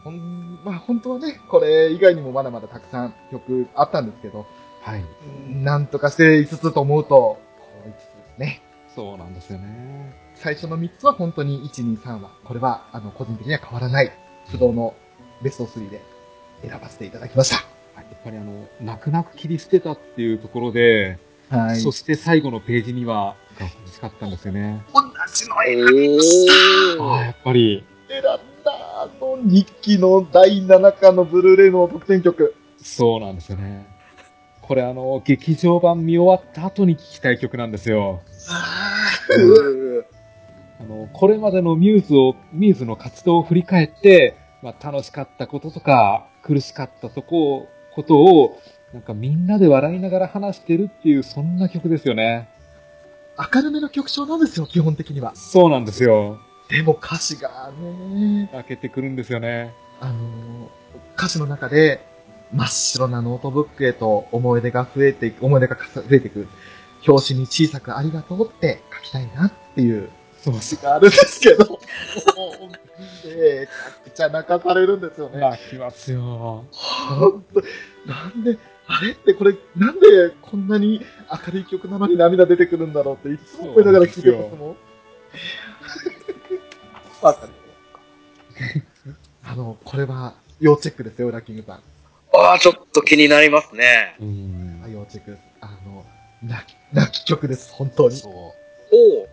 ほん、まあ本当はね、これ以外にもまだまだたくさん曲あったんですけど、はい。なんとかして5つと思うと、この5つですね。そうなんですよね。最初の3つは本当に1、2、3は、これはあの個人的には変わらない不動のベスト3で選ばせていただきました。はいやっぱりあの、泣く泣く切り捨てたっていうところで、はい。そして最後のページには、が欲しかったんですよね。同じの選おああ、やー。っぱり、んだ、あの日記の第7巻のブルーレイの特典曲。そうなんですよね。これあの、劇場版見終わった後に聴きたい曲なんですよ。うあの、これまでのミューズを、ミューズの活動を振り返って、まあ、楽しかったこととか、苦しかったとこ、ことを、なんかみんなで笑いながら話してるっていう、そんな曲ですよね。明るめの曲調なんですよ、基本的には。そうなんですよ。でも歌詞がね、開けてくるんですよね。あのー歌詞の中で、真っ白なノートブックへと思い出が増えていく、思い出が増えていく。表紙に小さくありがとうって書きたいなっていうそう詩があるんですけど、もう、めちゃくちゃ泣かされるんですよね。泣きますよ。ほんと、なんで、あれってこれ、なんでこんなに明るい曲なのに涙出てくるんだろうっていつも思いながら聞いてますもん。わかる。あの、これは要チェックですよ、ラッキングさん。ああ、ちょっと気になりますね。うんはい、要チェックです。あの、泣き、泣き曲です、本当に。そう。おお。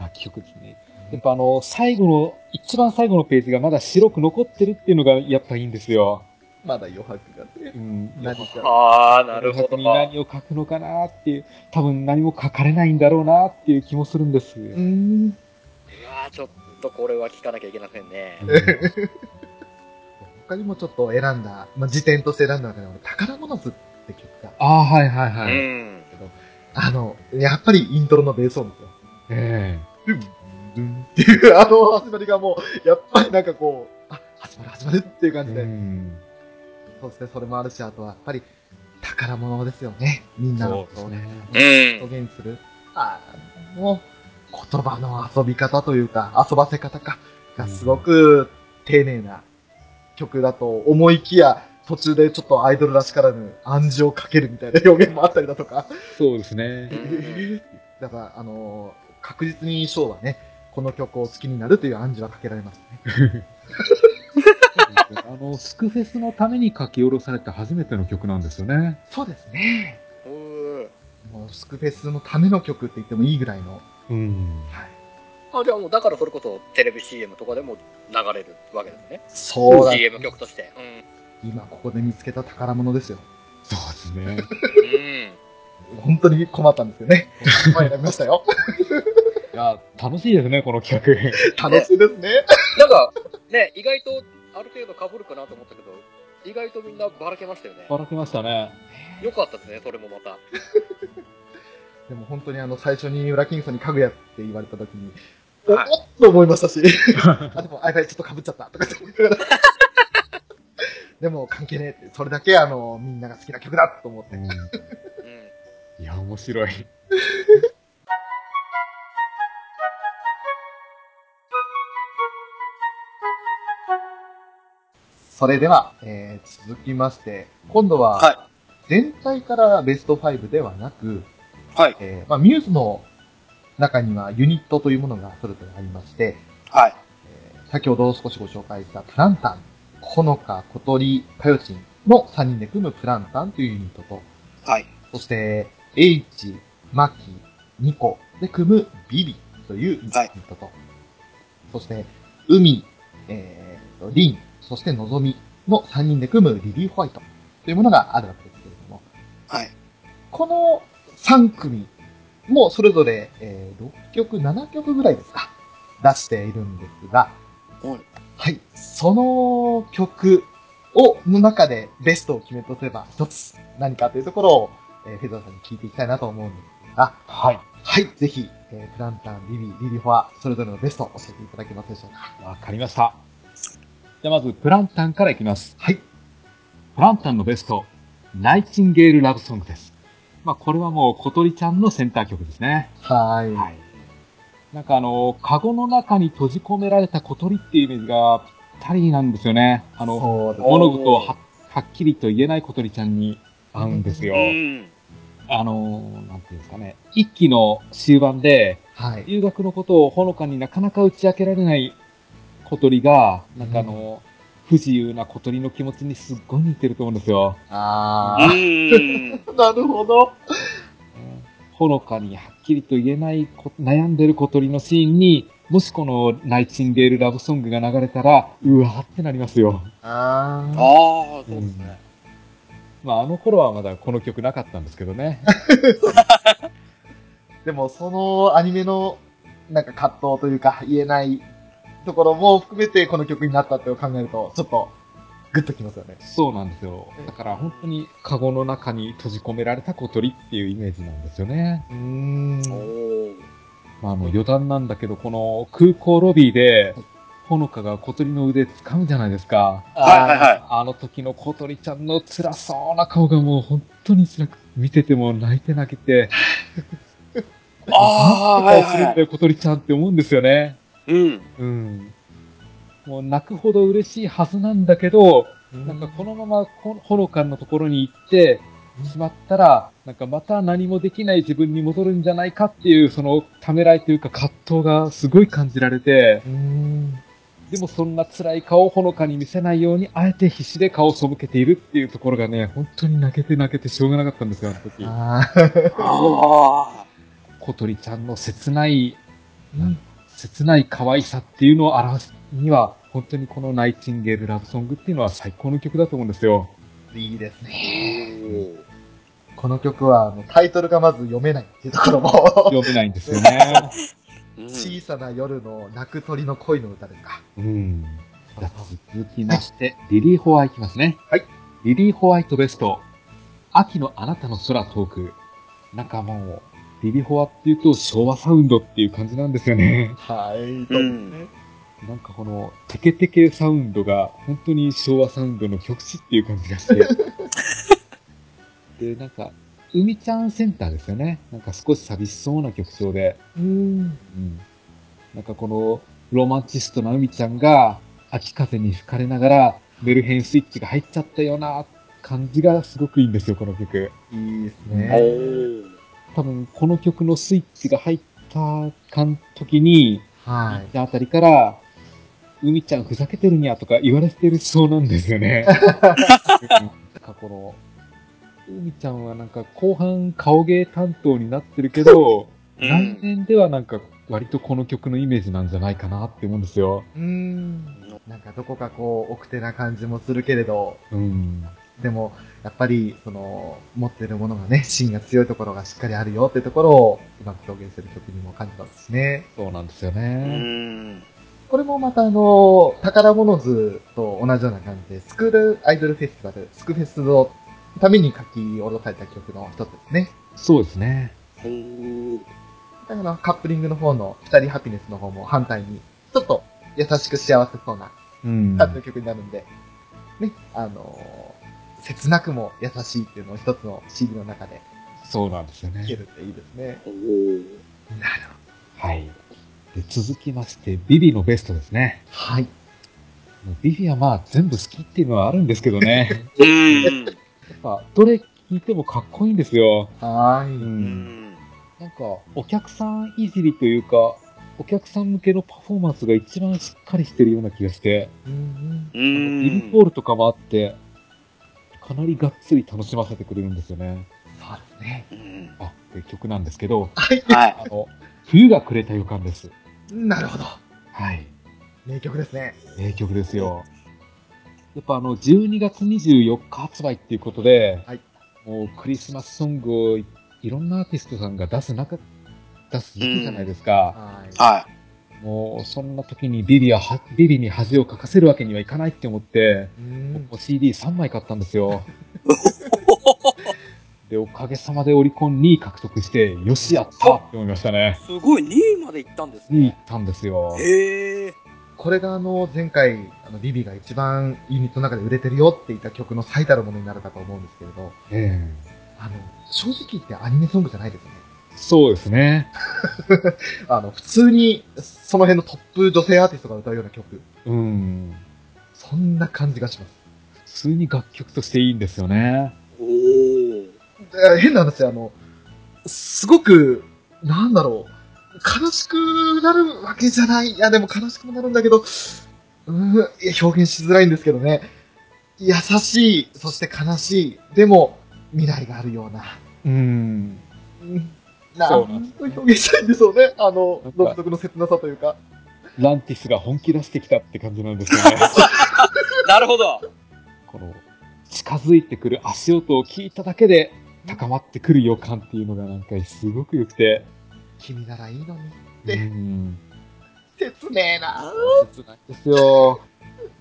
泣き曲ですね。やっぱあの、最後の、一番最後のページがまだ白く残ってるっていうのがやっぱいいんですよ。まだ余白がねう。ん。何か。ああ、なるほど。に何を書くのかなっていう、多分何も書かれないんだろうなっていう気もするんです。うーん。うわーちょっとこれは聞かなきゃいけませんね。他にもちょっと選んだ、まあ、辞典として選んだ中で、俺宝物図って曲が、ああ、はいはいはい。うん。あの、やっぱりイントロのベース音ですよ。えドゥン、んっていう、あの始まりがもう、やっぱりなんかこう、あ、始まる始まるっていう感じで、うんそうですね、それもあるし、あとはやっぱり宝物ですよね。みんなのことをね、うん。表現する。あの、言葉の遊び方というか、遊ばせ方か、がすごく丁寧な曲だと思いきや、途中でちょっとアイドルらしからぬ暗示をかけるみたいな表現もあったりだとか。そうですね。だから、あの確実にショーはね、この曲を好きになるという暗示はかけられますね。あの、スクフェスのために書き下ろされた初めての曲なんですよね。そうですね。もうスクフェスのための曲って言ってもいいぐらいの。うん。はい。あ、じゃあもうだからそれこそテレビ CM とかでも流れるわけですね。そうだ。CM 曲として。今ここで見つけた宝物ですよ。そうですね。うん。うん。本当に困ったんですよね。ま あ選びましたよ。いや、楽しいですね、この企画。楽しいですね。なんか、ね、意外とある程度被るかなと思ったけど、意外とみんなばらけましたよね。ばらけましたね。よかったですね、それもまた。でも本当にあの最初に裏キングさんに家具やって言われた時に、はいおおっと思いましたし、あ、でも i p ちょっと被っちゃったとかって思いながら。でも関係ねえって、それだけあの、みんなが好きな曲だと思って。うん。うん。いや、面白い。それでは、えー続きまして、今度は、は全体からベスト5ではなく、はい。えーまあ、ミューズの中にはユニットというものがそれぞれありまして、はい。えー先ほど少しご紹介したプランタン、ほのか、小鳥、かよちんの3人で組むプランタンというユニットと、はい。そして、H、マキ、ニコで組むビビというユニはいットと、そして、海、えーと、リン、そしてのぞみの3人で組むリリー・ホワイトというものがあるわけですけれども、はい。この3組もそれぞれ、えー6曲、7曲ぐらいですか、出しているんですが、はいはい。その曲を、の中でベストを決めるとすれば一つ何かというところを、えーフェザーさんに聞いていきたいなと思うんですが、はい。はい。ぜひ、えープランタン、リビ、リリフォア、それぞれのベストを教えていただけますでしょうか。わかりました。じゃあまず、プランタンからいきます。はい。プランタンのベスト、ナイチンゲールラブソングです。まあ、これはもう小鳥ちゃんのセンター曲ですね。はーい。はい。なんかあの、カゴの中に閉じ込められた小鳥っていうイメージがぴったりなんですよね。あの、物事をははっきりと言えない小鳥ちゃんに合うんですよ。うん。あの、なんていうんですかね。一期の終盤で、はい。留学のことをほのかになかなか打ち明けられない小鳥が、なんかあの、不自由な小鳥の気持ちにすっごい似てると思うんですよ。あうん。ー。なるほど。ほのかにはっきりと言えないこ悩んでる小鳥のシーンに、もしこのナイチンゲールラブソングが流れたら、うわーってなりますよ。あー。ああ、そうですね。まああの頃はまだこの曲なかったんですけどね。でも、そのアニメの、なんか葛藤というか、言えないところも含めてこの曲になったって考えると、ちょっと、グッときますよね。そうなんですよ。だから本当にカゴの中に閉じ込められた小鳥っていうイメージなんですよね。うーん。まああの余談なんだけど、この空港ロビーで、ほのかが小鳥の腕掴むじゃないですか。はいはいはい。あの時の小鳥ちゃんの辛そうな顔がもう本当に辛く、見てても泣いて泣けて、ああ、はい小鳥ちゃんって思うんですよね。うん。うん。もう泣くほど嬉しいはずなんだけど、い。なんかこのままほほのかのところに行ってしまったら、なんかまた何もできない自分に戻るんじゃないかっていう、そのためらいというか葛藤がすごい感じられて、うーん。でもそんな辛い顔をほのかに見せないように、あえて必死で顔を背けているっていうところがね、本当に泣けて泣けてしょうがなかったんですよ、あの時。あー。あ小鳥ちゃんの切ない、うん切ない可愛さっていうのを表すには、本当にこのナイチンゲールラブソングっていうのは最高の曲だと思うんですよ。いいですあ。ね。おこの曲は、あのタイトルがまず読めないっていうところも、読めないんですよね。ー小さな夜の泣く鳥の恋の歌ですか。うん。じゃあ続きまして、リリー・ホワイトいきますね。はい。リリー・ホワイトベスト。秋のあなたの空遠く。なんかもう、ビビホアっていうと昭和サウンドっていう感じなんですよね。はい、そうですね。なんかこのテケテケサウンドが本当に昭和サウンドの極致っていう感じがして。で、なんか、海ちゃんセンターですよね。なんか少し寂しそうな曲調で。うん。うん。なんかこのロマンチストな海ちゃんが秋風に吹かれながらメルヘンスイッチが入っちゃったような感じがすごくいいんですよ、この曲。いいですおね。ー。多分この曲のスイッチが入った時に、はあたりから、海ちゃんふざけてるにゃとか言われてるそうなんですよね。う んなんかこの、海ちゃんはなんか後半顔芸担当になってるけど、うん来年ではなんか割とこの曲のイメージなんじゃないかなって思うんですよ。い。うん。なんかどこかこう、奥手な感じもするけれど、うん。でも、やっぱり、その、持ってるものがね、芯が強いところがしっかりあるよってところを、うまく表現する曲にも感じたんですね。そうなんですようね。ん。これもまたあの、宝物図と同じような感じで、スクールアイドルフェスティバル、スクフェスのために書き下ろされた曲の一つですね。そうですね。だからカップリングの方の二人ハピネスの方も反対に、ちょっと優しく幸せそうなうん。感じの曲になるんで、ね、あのー切なくも優しいっていうのを一つの CD の中でそうなんですよね。聴けるっていいですね。おー。なるほど。はい。で、続きまして、ビビのベストですね。はい。ビビはまあ全部好きっていうのはあるんですけどね。うん。やっぱ、どれ聴いてもかっこいいんですよ。はーい。う。うんん。なんか、お客さんいじりというか、お客さん向けのパフォーマンスが一番しっかりしてるような気がして、うんうあのビリポールとかもあって、かなりがっつり楽しませてくれるんですよね。そうですね。うん。あ、で曲なんですけど、はい。はい。あの、冬がくれた予感です。なるほど。はい。名曲ですね。名曲ですよ。やっぱあの、12月24日発売っていうことで、はいもうクリスマスソングをいいろんなアーティストさんが出す中、出す時期じゃないですか。はい。はもう、そんな時にビビはは、ビビに恥をかかせるわけにはいかないって思って、うん僕も CD3 枚買ったんですよ。で、おかげさまでオリコン2位獲得して、よし、やったって思いましたね。い。すごい、2位まで行ったんです2位行ねっ。たんですよ。へえ。これがあの、前回、あの、ビビが一番ユニットの中で売れてるよって言った曲の最たるものになるかと思うんですけれど、えあの、正直言ってアニメソングじゃないですね。えそうですね。あの、普通に、その辺のトップ女性アーティストが歌うような曲。うん。そんな感じがします。普通に楽曲としていいんですよね。おー。で変な話、あの、すごく、なんだろう、悲しくなるわけじゃない。いや、でも悲しくもなるんだけど、うーん、いや、表現しづらいんですけどね。優しい、そして悲しい。でも、未来があるような。うん。うんなそうんなんですと表現したいんでしょうね。あの独特の切なさというか。ランティスが本気出してきたって感じなんですよね。なるほど。この、近づいてくる足音を聞いただけで高まってくる予感っていうのがなんかすごく良くて。君ならいいのに。うでん。切ねえな。切ないですよ。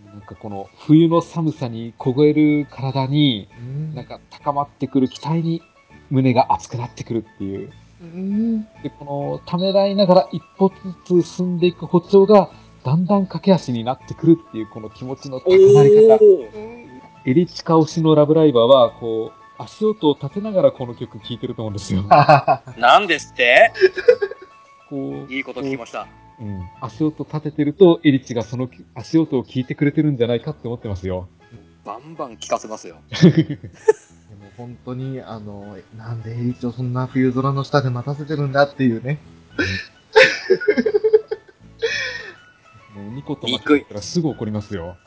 なんかこの冬の寒さに凍える体に、うんなんか高まってくる期待に胸が熱くなってくるっていう。うんで、このためらいながら一歩ずつ進んでいく歩調がだんだん駆け足になってくるっていうこの気持ちの高まり方。ー。エリチカ推しのラブライバーは、こう、足音を立てながらこの曲聴いてると思うんですよ。なんですって？こう、いいこと聞きました。うん。足音立ててると、エリチがその足音を聞いてくれてるんじゃないかって思ってますよ。バンバン聞かせますよ。本当に、あの、なんでエリチをそんな冬空の下で待たせてるんだっていうね。もうニコと待ってたらすぐ怒りますよ。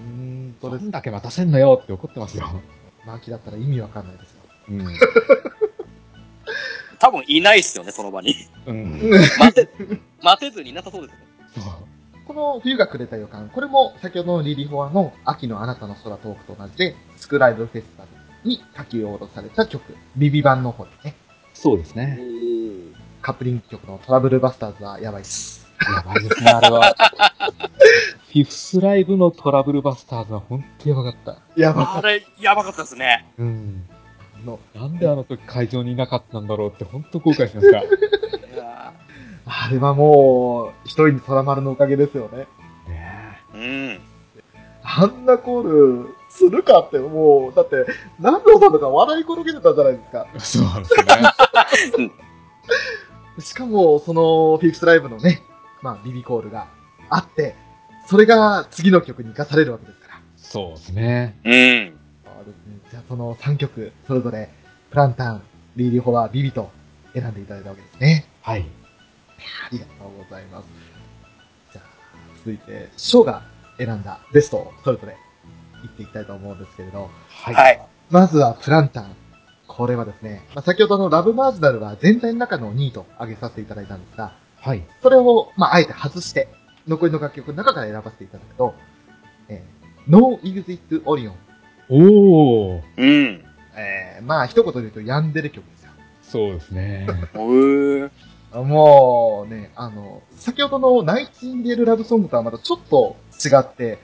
うーん、それ、どれだけ待たせんのよって怒ってますよ。マキだったら意味わかんないですよ。うん。多分いないっすよね、その場に。うん。待て、待てずにいなさそうですよね。そう。この冬がくれた予感、これも先ほどのリリフォアの秋のあなたの空トークと同じで、スクライドフェスティバルに書き下ろされた曲、ビビ版の方ですね。そうですね。カップリング曲のトラブルバスターズはやばいっす。やばいですね、あれは。フィフスライブのトラブルバスターズは本当やばかった。やばかっあれ、やばかったですね。うん。の、なんであの時会場にいなかったんだろうって本当後悔しました。あれはもう、一人に空丸のおかげですよね。ねーうん。あんなコールするかって、もう、だって、南條さんとか笑い転げてたじゃないですか。えそうですね。しかも、その、フィフスライブのね、まあ、ビビコールがあって、それが次の曲に活かされるわけですから。そうですね。うん。そうですね。じゃあ、その3曲、それぞれ、プランタン、リーリホワ、ビビと選んでいただいたわけですね。はい。ありがとうございます。じゃあ、続いて、ショーが選んだベストをそれぞれ言っていきたいと思うんですけれど、はい。はい。まずはプランタン。これはですね、まあ、先ほどのラブマージナルは全体の中の2位と挙げさせていただいたんですが、はい。それを、まあ、あえて外して、残りの楽曲の中から選ばせていただくと、えー、No Exit Orion。おー。うん。えー、まあ、一言で言うと、ヤンデレ曲ですよ。そうですね。おー。もうね、あの、先ほどのナイチンゲールラブソングとはまたちょっと違って、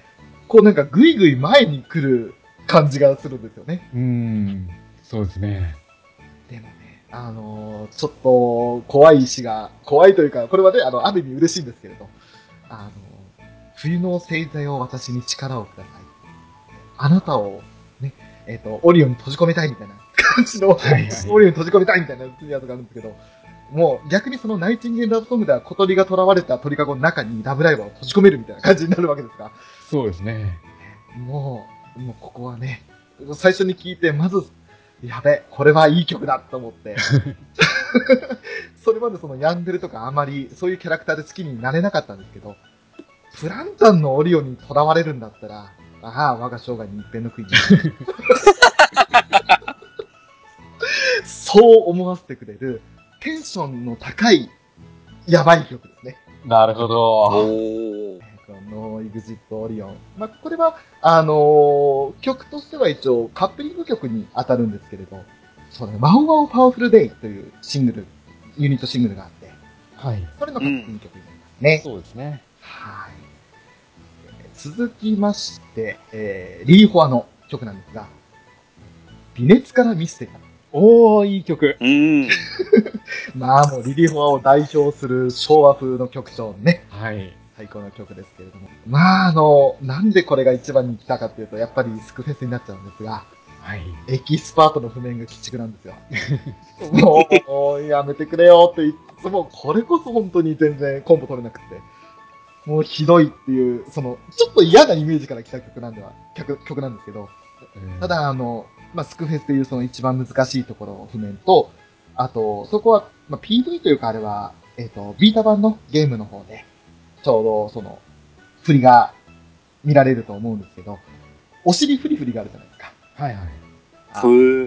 こうなんかぐいぐい前に来る感じがするんですよね。うーん。そうですね。でもね、あのちょっと怖い石が、怖いというか、これはね、あの、ある意味嬉しいんですけれど、あの、冬の星座よ私に力をください。あなたを、ね、えっ、と、オリオンに閉じ込めたいみたいな感じの、はいはいオリオンに閉じ込めたいみたいなやつがあるんですけど、もう逆にそのナイチンゲールラブソングでは小鳥が囚われた鳥かごの中にラブライブを閉じ込めるみたいな感じになるわけですが、そうですね。もう、もうここはね、最初に聞いて、まず、やべ、これはいい曲だと思って。それまでそのヤンデルとかあまりそういうキャラクターで好きになれなかったんですけど、プランタンのオリオンに囚われるんだったら、ああ、我が生涯に一遍の悔いに。そう思わせてくれる、テンションの高い、やばい曲ですね。なるほど。この EXIT オリオン。まあ、これは、あのー曲としては一応カップリング曲に当たるんですけれど、そうね、ワオワオパワフルデイというシングル、ユニットシングルがあって、はい。それのカップリング曲になりますね。そうですね。はい。えー続きまして、えー、リーホアの曲なんですが、微熱からミステリー。おー、いい曲。うん。まあもうリリーホアを代表する昭和風の曲調のね、はい。最高の曲ですけれども。まああの、なんでこれが一番に来たかっていうと、やっぱりスクフェスになっちゃうんですが、はい。エキスパートの譜面が鬼畜なんですよ。もう、もうやめてくれよっていつも、これこそ本当に全然コンボ取れなくて。もうひどいっていう、その、ちょっと嫌なイメージから来た曲なんでは、曲、曲なんですけど、た、だあの、まあ、スクフェスっていうその一番難しいところの譜面と、あと、そこは、まあ、PV というかあれは、えっ、と、ビータ版のゲームの方で、ちょうどその、振りが見られると思うんですけど、お尻フリフリがあるじゃないですか。はいはい。あ。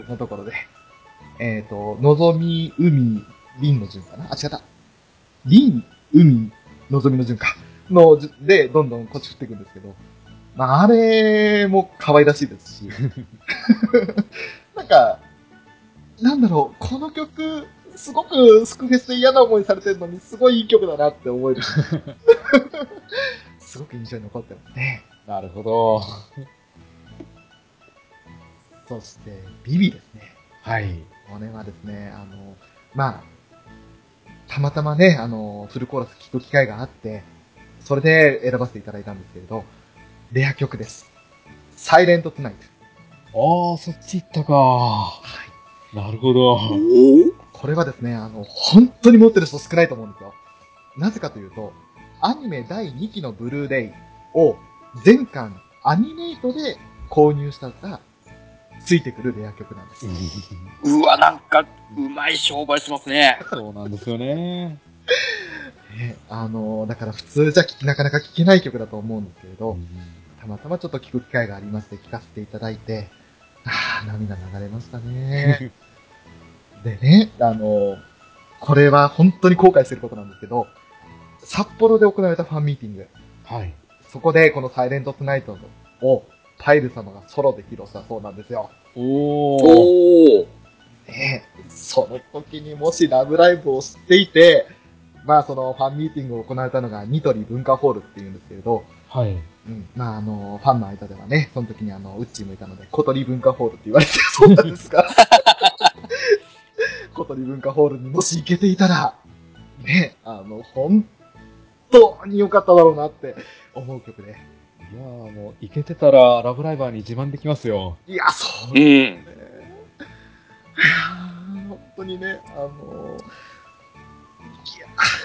のところで。えっ、と、のぞみ、海、りんの順かな？あ、違った。りん、海、のぞみの順か。の順で、どんどん腰振っていくんですけど、まあ、あれも可愛らしいですし。なんか、なんだろう、この曲、すごくスクフェスで嫌な思いされてるのに、すごいいい曲だなって思える。すごく印象に残ってますね。なるほど。そして、ビビですね。はい。これはですね、あの、まあ、たまたまね、あの、フルコーラス聴く機会があって、それで選ばせていただいたんですけれど、レア曲です。サイレントトゥナイト。あー、そっち行ったか。はい。なるほど。これはですね、あの、本当に持ってる人少ないと思うんですよ。なぜかというと、アニメ第2期のブルーレイを全巻アニメイトで購入したら、ついてくるレア曲なんです。うわ、なんか、うまい商売しますね。そうなんですよね。ねあの、だから普通じゃ聞きなかなか聞けない曲だと思うんですけれど、たまたまちょっと聞く機会がありまして聞かせていただいて、ああ、涙流れましたね。でね、あの、これは本当に後悔してることなんですけど、札幌で行われたファンミーティング、はい。そこでこのサイレントトゥナイトをパイル様がソロで披露したそうなんですよ。おー。おー。ねえその時にもしラブライブを知っていて、まあそのファンミーティングを行われたのがニトリ文化ホールっていうんですけれど、はい。うん、まああの、ファンの間ではね、その時にあの、ウッチーもいたので、小鳥文化ホールって言われてるそうなんですが、化ホールにもし行けていたら、ね、あの、本当に良かっただろうなって思う曲で。いやーもう、いけてたら、ラブライバーに自慢できますよ。いや、そううん。ね。いやー本当にね、あのいや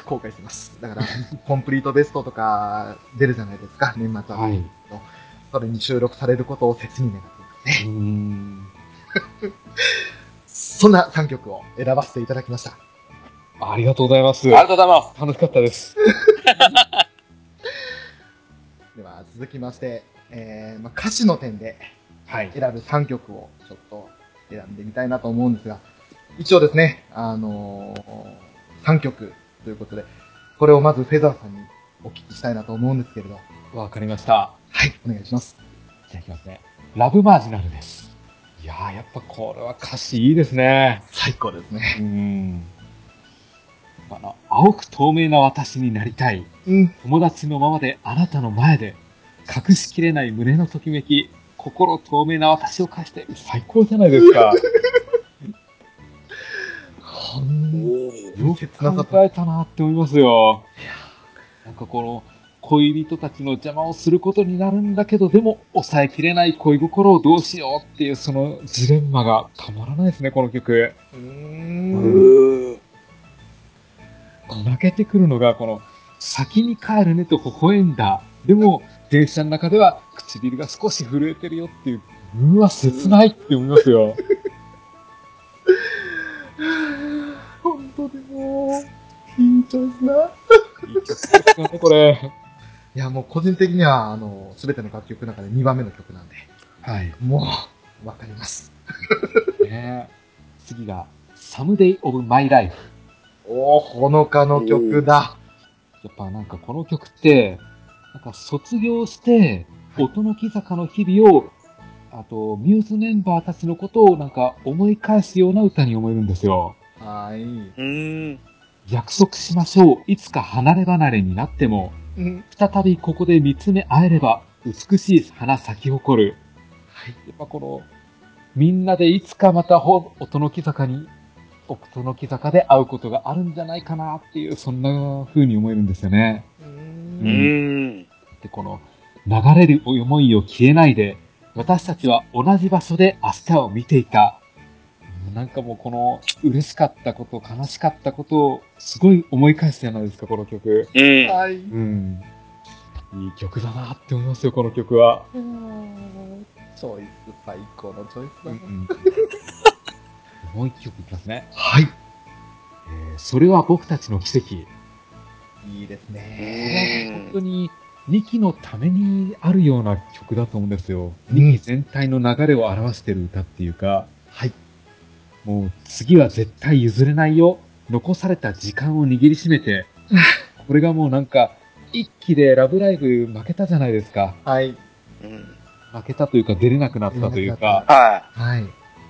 後悔してます。だから、コンプリートベストとか出るじゃないですか、年末は。はい。それに収録されることを切に願っていますね。ん。そんな3曲を選ばせていただきました。ありがとうございます。ありがとうございます。楽しかったです。では、続きまして、えーまあ、歌詞の点ではい。選ぶ3曲をちょっと選んでみたいなと思うんですが、一応ですね、あのー、3曲ということで、これをまずフェザーさんにお聞きしたいなと思うんですけれど、わかりました。はい、お願いします。じゃあいきますね。ラブマージナルです。いやー、やっぱこれは歌詞いいですね。最高ですね。うーん。あの、青く透明な私になりたい。うん。友達のままであなたの前で、隠しきれない胸のときめき、心透明な私を返して、最高じゃないですか。ほんよく考えたなって思いますよ。なんかこの、恋人たちの邪魔をすることになるんだけど、でも抑えきれない恋心をどうしようっていうそのジレンマがたまらないですね、この曲。うん。泣けてくるのが、この、先に帰るねと微笑んだ。でも、電車の中では唇が少し震えてるよっていう、うわ、切ないって思いますよ。本当でもう、緊張すな。いい曲ですよね、これ。いや、もう個人的には、あの、すべての楽曲の中で2番目の曲なんで、はい。もう、わかります。ね次が、Someday of My Life。おー、ほのかの曲だ。やっぱなんかこの曲って、なんか卒業して、はい音の木坂の日々を、あと、ミューズメンバーたちのことをなんか思い返すような歌に思えるんですよ。はい。うん。約束しましょう。いつか離れ離れになっても、うん。再びここで見つめ合えれば、美しい花咲き誇る。はい。やっぱこの、みんなでいつかまたほ音の木坂に、音の木坂で会うことがあるんじゃないかなっていう、そんな風に思えるんですよね。う。うんん。で、この、流れる思いを消えないで、私たちは同じ場所で明日を見ていた。なんかもうこの、嬉しかったこと、悲しかったことを、すごい思い返すじゃないですか、この曲。うん。はい。うん。いい曲だなって思いますよ、この曲は。チョイス最高のチョイスだな。もう一曲いきますね。はい。えーそれは僕たちの奇跡。いいですうね。ん本当に2期のためにあるような曲だと思うんですよ。うん2期全体の流れを表してる歌っていうか、はい。もう次は絶対譲れないよ。残された時間を握りしめて、これがもうなんか、一期でラブライブ負けたじゃないですか。はい。うん。負けたというか出れなくなったというか、ははい。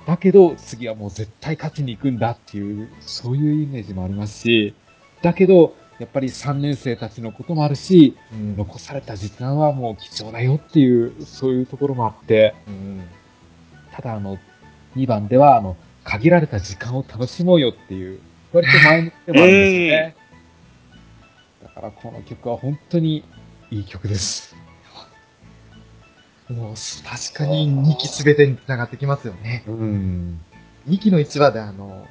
だけど次はもう絶対勝ちに行くんだっていう、そういうイメージもありますし、だけど、やっぱり3年生たちのこともあるし、うん残された時間はもう貴重だよっていう、そういうところもあって、うん。ただあの、2番ではあの、限られた時間を楽しもうよっていう、割と前向きでもあるんですよね。だからこの曲は本当にいい曲です。もう、確かに2期すべてに繋がってきますよね。うん。2期の1話であの、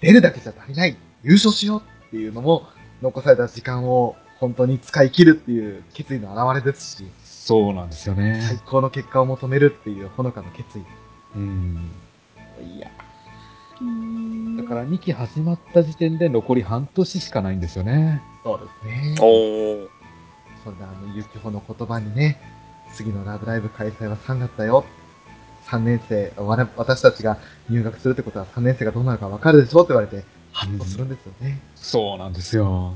出るだけじゃ足りない、優勝しようっていうのも、残された時間を本当に使い切るっていう決意の表れですし、そうなんですよね。最高の結果を求めるっていうほのかの決意。うん。いや、だから2期始まった時点で残り半年しかないんですよね。そうですねい。。おー。それであの、ゆきほの言葉にね、次のラブライブ開催は3月だよ。3年生、われ私たちが入学するってことは3年生がどうなるかわかるでしょって言われて、ハッとするんですよね。そうなんですよ。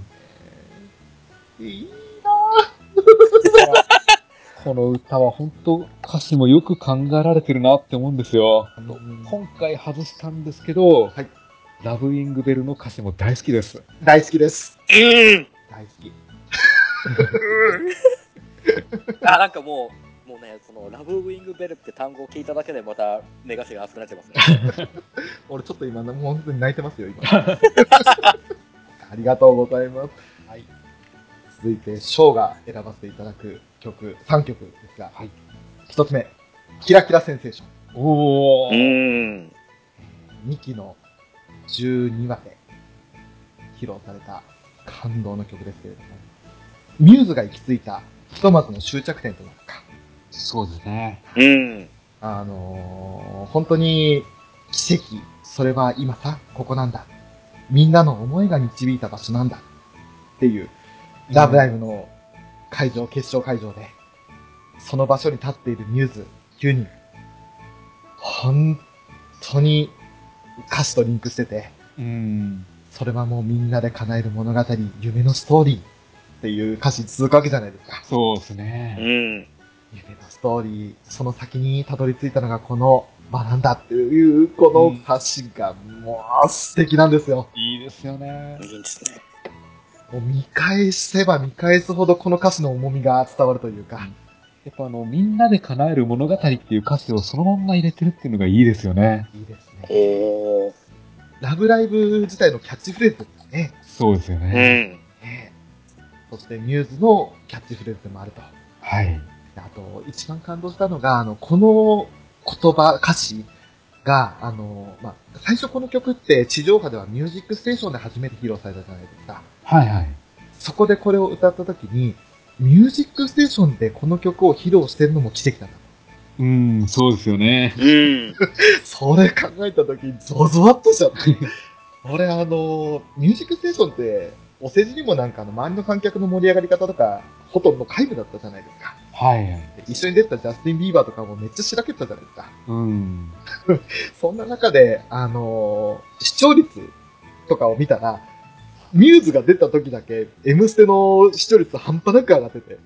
いい この歌は本当歌詞もよく考えられてるなって思うんですよ。なぁ今回外したんですけど、はいラブウィングベルの歌詞も大好きです。大好きです。うん。大好き。あ、なんかもうね、その、ラブウィングベルって単語を聞いただけでまた目頭が熱くなっちゃいますね。俺ちょっと今、もう本当に泣いてますよ、今。ありがとうございます。はい。続いて、ショーが選ばせていただく曲、3曲ですが、はい。1つ目、キラキラセンセーション。おー。ん。2期の12話で披露された感動の曲ですけれども、ミューズが行き着いたひとまずの終着点となるか、そうですね。うん。あのー本当に奇跡、それは今さ、ここなんだ。みんなの思いが導いた場所なんだ。っていう、ラブライブの会場、決勝会場で、その場所に立っているミューズ9人。本当に歌詞とリンクしてて、うん。それはもうみんなで叶える物語、夢のストーリーっていう歌詞続くわけじゃないですか。そうですうね。ん。夢のストーリー、その先にたどり着いたのがこの場なんだっていう、この歌詞がもう素敵なんですよ。いいですよね。いいですね。もう見返せば見返すほどこの歌詞の重みが伝わるというか、やっぱあの、みんなで叶える物語っていう歌詞をそのまんま入れてるっていうのがいいですよね。いいですね。おー。ラブライブ自体のキャッチフレーズですね。そうですようね。ん。ねそしてミューズのキャッチフレーズでもあると。はい。あと、一番感動したのが、あの、この言葉、歌詞が、あの、まあ、最初この曲って地上波ではミュージックステーションで初めて披露されたじゃないですか。はいはい。そこでこれを歌った時に、ミュージックステーションでこの曲を披露してるのも奇跡だな。うん、そうですよね。うん。それ考えた時にゾゾワッとしちゃって。俺あの、ミュージックステーションって、お世辞にもなんかあの、周りの観客の盛り上がり方とか、ほとんど皆無だったじゃないですか。はいはい。で一緒に出てたジャスティン・ビーバーとかもめっちゃしらけてたじゃないですか。うん。そんな中で、あのー視聴率とかを見たら、ミューズが出た時だけ、M ステの視聴率半端なく上がってて、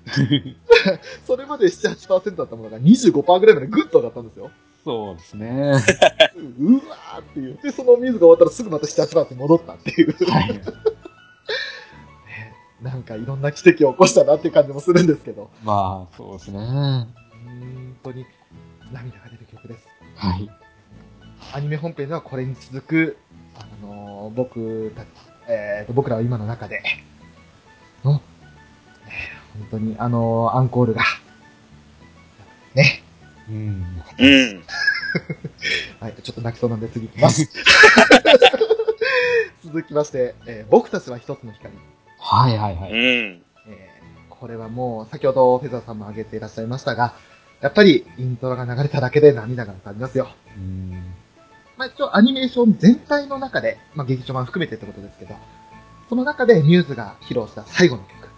それまで7、8%だったものが25%ぐらいまでぐっと上がったんですよ。そうですね。うわーっていう。で、そのミューズが終わったらすぐまた7、8%に戻ったっていう。はい。ねなんかいろんな奇跡を起こしたなっていう感じもするんですけど、まあ、そうですね。本当に涙が出る曲です。はい。アニメ本編ではこれに続く、あのー僕たち、えーと、僕らは今の中で、の、ね本当にあのーアンコールが、ね、うん。うん。はい、ちょっと泣きそうなんで次行きます。続きまして、えー僕たちは一つの光。はいはいはい。うん。えーこれはもう、先ほどフェザーさんも挙げていらっしゃいましたが、やっぱりイントロが流れただけで涙が浮かびますよ。うん。まあ、一応アニメーション全体の中で、まあ、劇場版含めてってことですけど、その中でミューズが披露した最後の曲、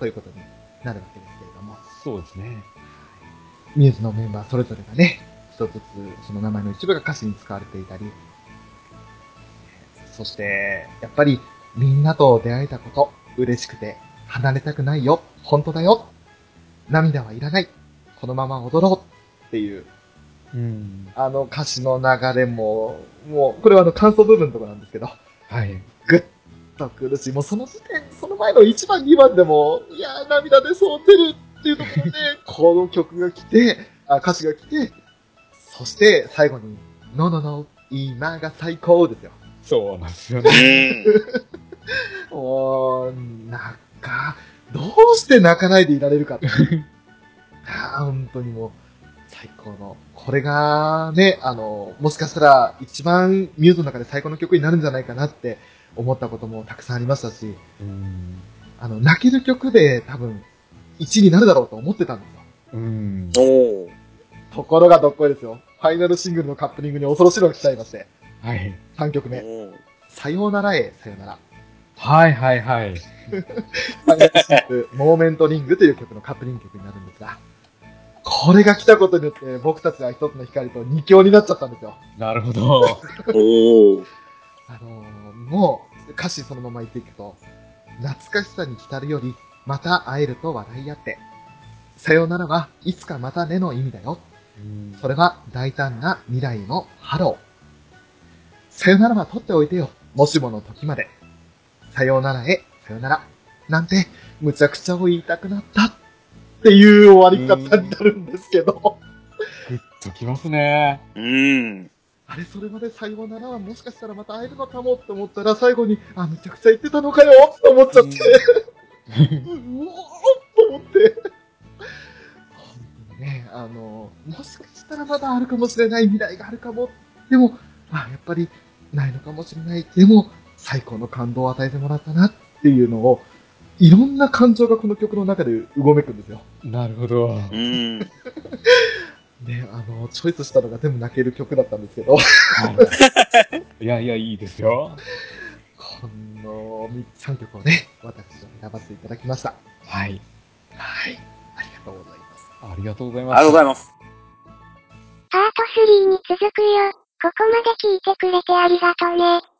ということになるわけですけれども、そうですね。ミューズのメンバーそれぞれがね、一つずつその名前の一部が歌詞に使われていたり、そして、やっぱりみんなと出会えたこと、嬉しくて、離れたくないよ、本当だよ、涙はいらない、このまま踊ろうっていう、うん。あの歌詞の流れも、もう、これはあの感想部分のところなんですけど、はい。ぐっと苦しい。もうその時点、その前の1番、2番でも、いやー、涙でそう出るっていうところで、この曲が来て、あ、歌詞が来て、そして最後に、ノノノ、今が最高ですよ。そうなんですようね。ん。もう、なんか、どうして泣かないでいられるかって。あー本当にもう、最高の。これがね、あの、もしかしたら一番ミューズの中で最高の曲になるんじゃないかなって思ったこともたくさんありましたし、うん。あの、泣ける曲で多分1位になるだろうと思ってたんですよ。うん。おー。ところがどっこいですよ。ファイナルシングルのカップリングに恐ろしいのが来ちゃいまして、はい。3曲目。おーさようならへ、さようなら。はいはいはい。ファイナルシングル、モーメントリングとい。う曲のカップリング曲になるんですが、これが来たことによって僕たちは一つの光と二強になっちゃったんですよ。なるほど。お。あのーもう歌詞そのまま言ってい。くと、懐かしさに浸るより、また会えると笑い。合って、さよならはい。いつかまたねの意味だよ。それは大胆な未来のハロー。さよならは取っておい。てよ。もしもの時まで。さようならへ、さよなら。なんて、むちゃくちゃを言いたくなった。っていう終わり方になるんですけど。グッときますね。うん。あれ、それまでさようなら、もしかしたらまた会えるのかもって思ったら、最後に、あ、めちゃくちゃ言ってたのかよって思っちゃって、うおーっと思って。本当にね、あの、もしかしたらまだあるかもしれない未来があるかも。でも、あ、やっぱりないのかもしれない。でも、最高の感動を与えてもらったなっていうのを、いろんな感情がこの曲の中でうごめくんですよ。なるほど。うん。ね、あの、チョイスしたのが全部泣ける曲だったんですけど、はいいやいや、いいですよ。この3曲をね、私は選ばせていただきました。はい。はい。ありがとうございます。ありがとうございあます。りがとうございます。パート3に続くよ。ここまで聞いてくれてありがとね。